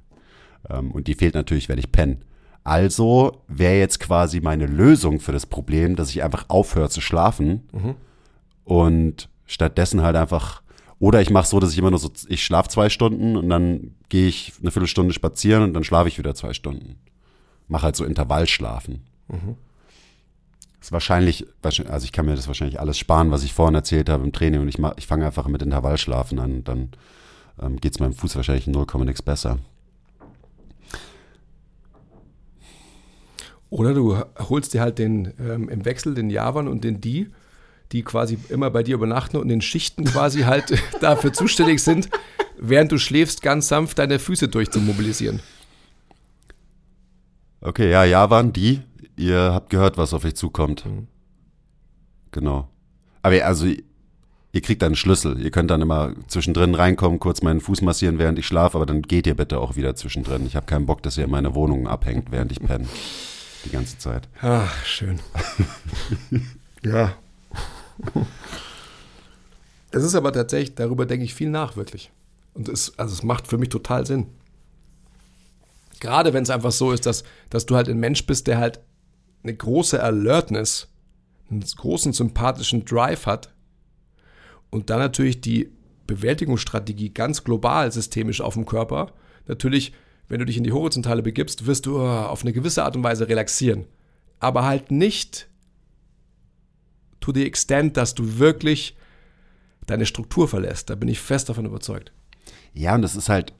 Ähm, und die fehlt natürlich, wenn ich penne. Also wäre jetzt quasi meine Lösung für das Problem, dass ich einfach aufhöre zu schlafen Mhm. und stattdessen halt einfach oder ich mache so, dass ich immer nur so, ich schlafe zwei Stunden und dann gehe ich eine Viertelstunde spazieren und dann schlafe ich wieder zwei Stunden. Mache halt so Intervallschlafen. Ist wahrscheinlich, also ich kann mir das wahrscheinlich alles sparen, was ich vorhin erzählt habe im Training und ich, mach, ich fange einfach mit Intervallschlafen an, dann ähm, geht es meinem Fuß wahrscheinlich in 0, nix besser. Oder du holst dir halt den ähm, im Wechsel den Javan und den Die, die quasi immer bei dir übernachten und in Schichten quasi halt dafür zuständig sind, während du schläfst, ganz sanft deine Füße durchzumobilisieren. Okay, ja, Javan, die, ihr habt gehört, was auf euch zukommt. Genau. Aber ihr- also, ihr kriegt dann einen Schlüssel. Ihr könnt dann immer zwischendrin reinkommen, kurz meinen Fuß massieren, während ich schlafe, aber dann geht ihr bitte auch wieder zwischendrin. Ich habe keinen Bock, dass ihr in meiner Wohnung abhängt, während ich penne. Die ganze Zeit. Ach, schön. ja. Es ist aber tatsächlich, darüber denke ich viel nach, wirklich. Und es, also es macht für mich total Sinn. Gerade wenn es einfach so ist, dass, dass du halt ein Mensch bist, der halt eine große Alertness, einen großen sympathischen Drive hat und dann natürlich die Bewältigungsstrategie ganz global systemisch auf dem Körper. Natürlich, wenn du dich in die Horizontale begibst, wirst du äh, auf eine gewisse Art und Weise relaxieren. Aber halt nicht to the extent, dass du wirklich deine Struktur verlässt. Da bin ich fest davon überzeugt. Ja, und das ist halt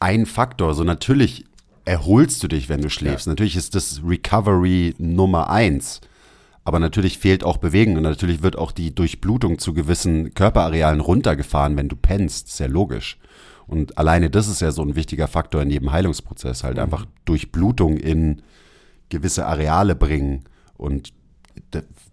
ein Faktor. So natürlich erholst du dich, wenn du schläfst. Natürlich ist das Recovery Nummer eins. Aber natürlich fehlt auch Bewegung und natürlich wird auch die Durchblutung zu gewissen Körperarealen runtergefahren, wenn du pennst. Ist ja logisch. Und alleine das ist ja so ein wichtiger Faktor in jedem Heilungsprozess. Halt einfach Durchblutung in gewisse Areale bringen. Und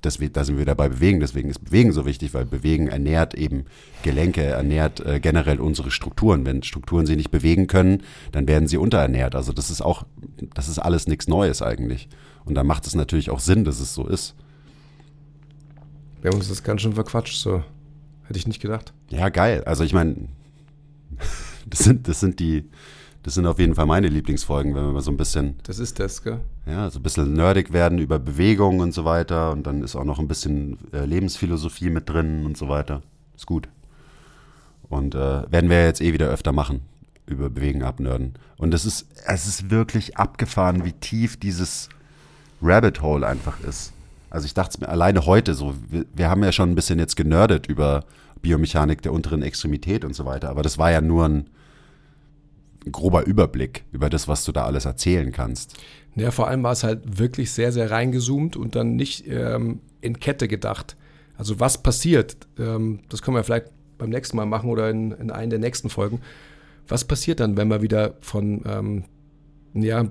das, da sind wir wieder bei Bewegen. Deswegen ist Bewegen so wichtig, weil Bewegen ernährt eben Gelenke, ernährt äh, generell unsere Strukturen. Wenn Strukturen sie nicht bewegen können, dann werden sie unterernährt. Also das ist auch, das ist alles nichts Neues eigentlich. Und da macht es natürlich auch Sinn, dass es so ist. Wir haben uns das ganz schön verquatscht, so. Hätte ich nicht gedacht. Ja, geil. Also ich meine, das sind, das sind die, das sind auf jeden Fall meine Lieblingsfolgen, wenn wir mal so ein bisschen Das ist das, gell? ja, so ein bisschen nerdig werden über Bewegung und so weiter. Und dann ist auch noch ein bisschen äh, Lebensphilosophie mit drin und so weiter. Ist gut. Und äh, werden wir jetzt eh wieder öfter machen, über Bewegen abnörden. Und es ist, es ist wirklich abgefahren, wie tief dieses Rabbit Hole einfach ist. Also ich dachte es mir alleine heute so, wir, wir haben ja schon ein bisschen jetzt genördet über Biomechanik der unteren Extremität und so weiter, aber das war ja nur ein grober Überblick über das, was du da alles erzählen kannst. Ja, vor allem war es halt wirklich sehr, sehr reingezoomt und dann nicht ähm, in Kette gedacht. Also was passiert, ähm, das können wir vielleicht beim nächsten Mal machen oder in, in einer der nächsten Folgen. Was passiert dann, wenn wir wieder von ähm, ja,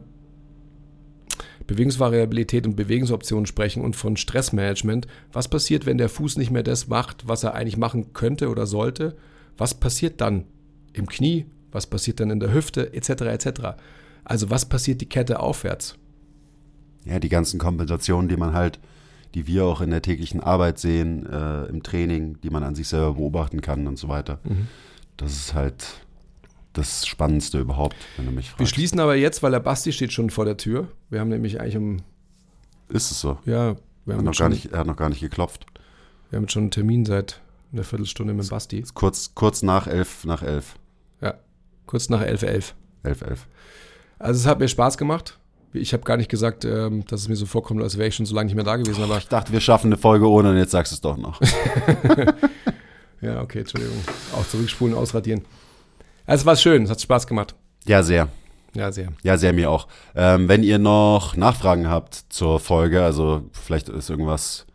Bewegungsvariabilität und Bewegungsoptionen sprechen und von Stressmanagement? Was passiert, wenn der Fuß nicht mehr das macht, was er eigentlich machen könnte oder sollte? Was passiert dann im Knie? Was passiert dann in der Hüfte? Etc. etc. Also was passiert die Kette aufwärts? Ja, die ganzen Kompensationen, die man halt, die wir auch in der täglichen Arbeit sehen, äh, im Training, die man an sich selber beobachten kann und so weiter. Das ist halt das Spannendste überhaupt, wenn du mich Wir fragst. schließen aber jetzt, weil der Basti steht schon vor der Tür. Wir haben nämlich eigentlich um, Ist es so? ja, wir hat haben, noch, jetzt gar schon, nicht, er hat noch gar nicht geklopft. wir haben jetzt schon einen Termin seit einer Viertelstunde mit dem Basti. Kurz, kurz nach elf, nach elf. Kurz nach 11.11 11. Elf, elf. Also es hat mir Spaß gemacht. Ich habe gar nicht gesagt, ähm, dass es mir so vorkommt, als wäre ich schon so lange nicht mehr da gewesen. Aber Ich dachte, wir schaffen eine Folge ohne und jetzt sagst du es doch noch. ja, okay, Entschuldigung. Auch zurückspulen, ausradieren. Also es war schön, es hat Spaß gemacht. ja, sehr. Ja, sehr. Ja, sehr mir auch. Ähm, wenn ihr noch Nachfragen habt zur Folge, also vielleicht ist irgendwas,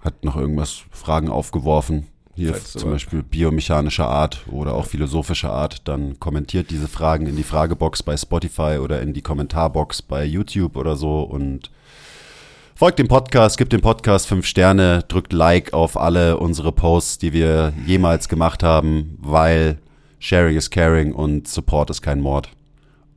hat noch irgendwas Fragen aufgeworfen, hier zum Beispiel biomechanischer Art oder auch philosophischer Art, dann kommentiert diese Fragen in die Fragebox bei Spotify oder in die Kommentarbox bei YouTube oder so und Folgt dem Podcast, gebt dem Podcast fünf Sterne, drückt Like auf alle unsere Posts, die wir jemals gemacht haben, weil Sharing is Caring und Support ist kein Mord.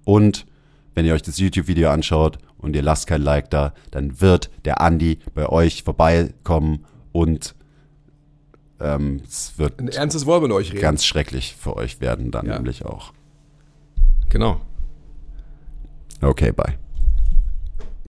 Und wenn ihr euch das YouTube-Video anschaut und ihr lasst kein Like da, dann wird der Andi bei euch vorbeikommen und ähm, es wird Ein ernstes Wort mit euch reden. ganz schrecklich für euch werden dann Ja. nämlich auch. Genau. Okay, bye.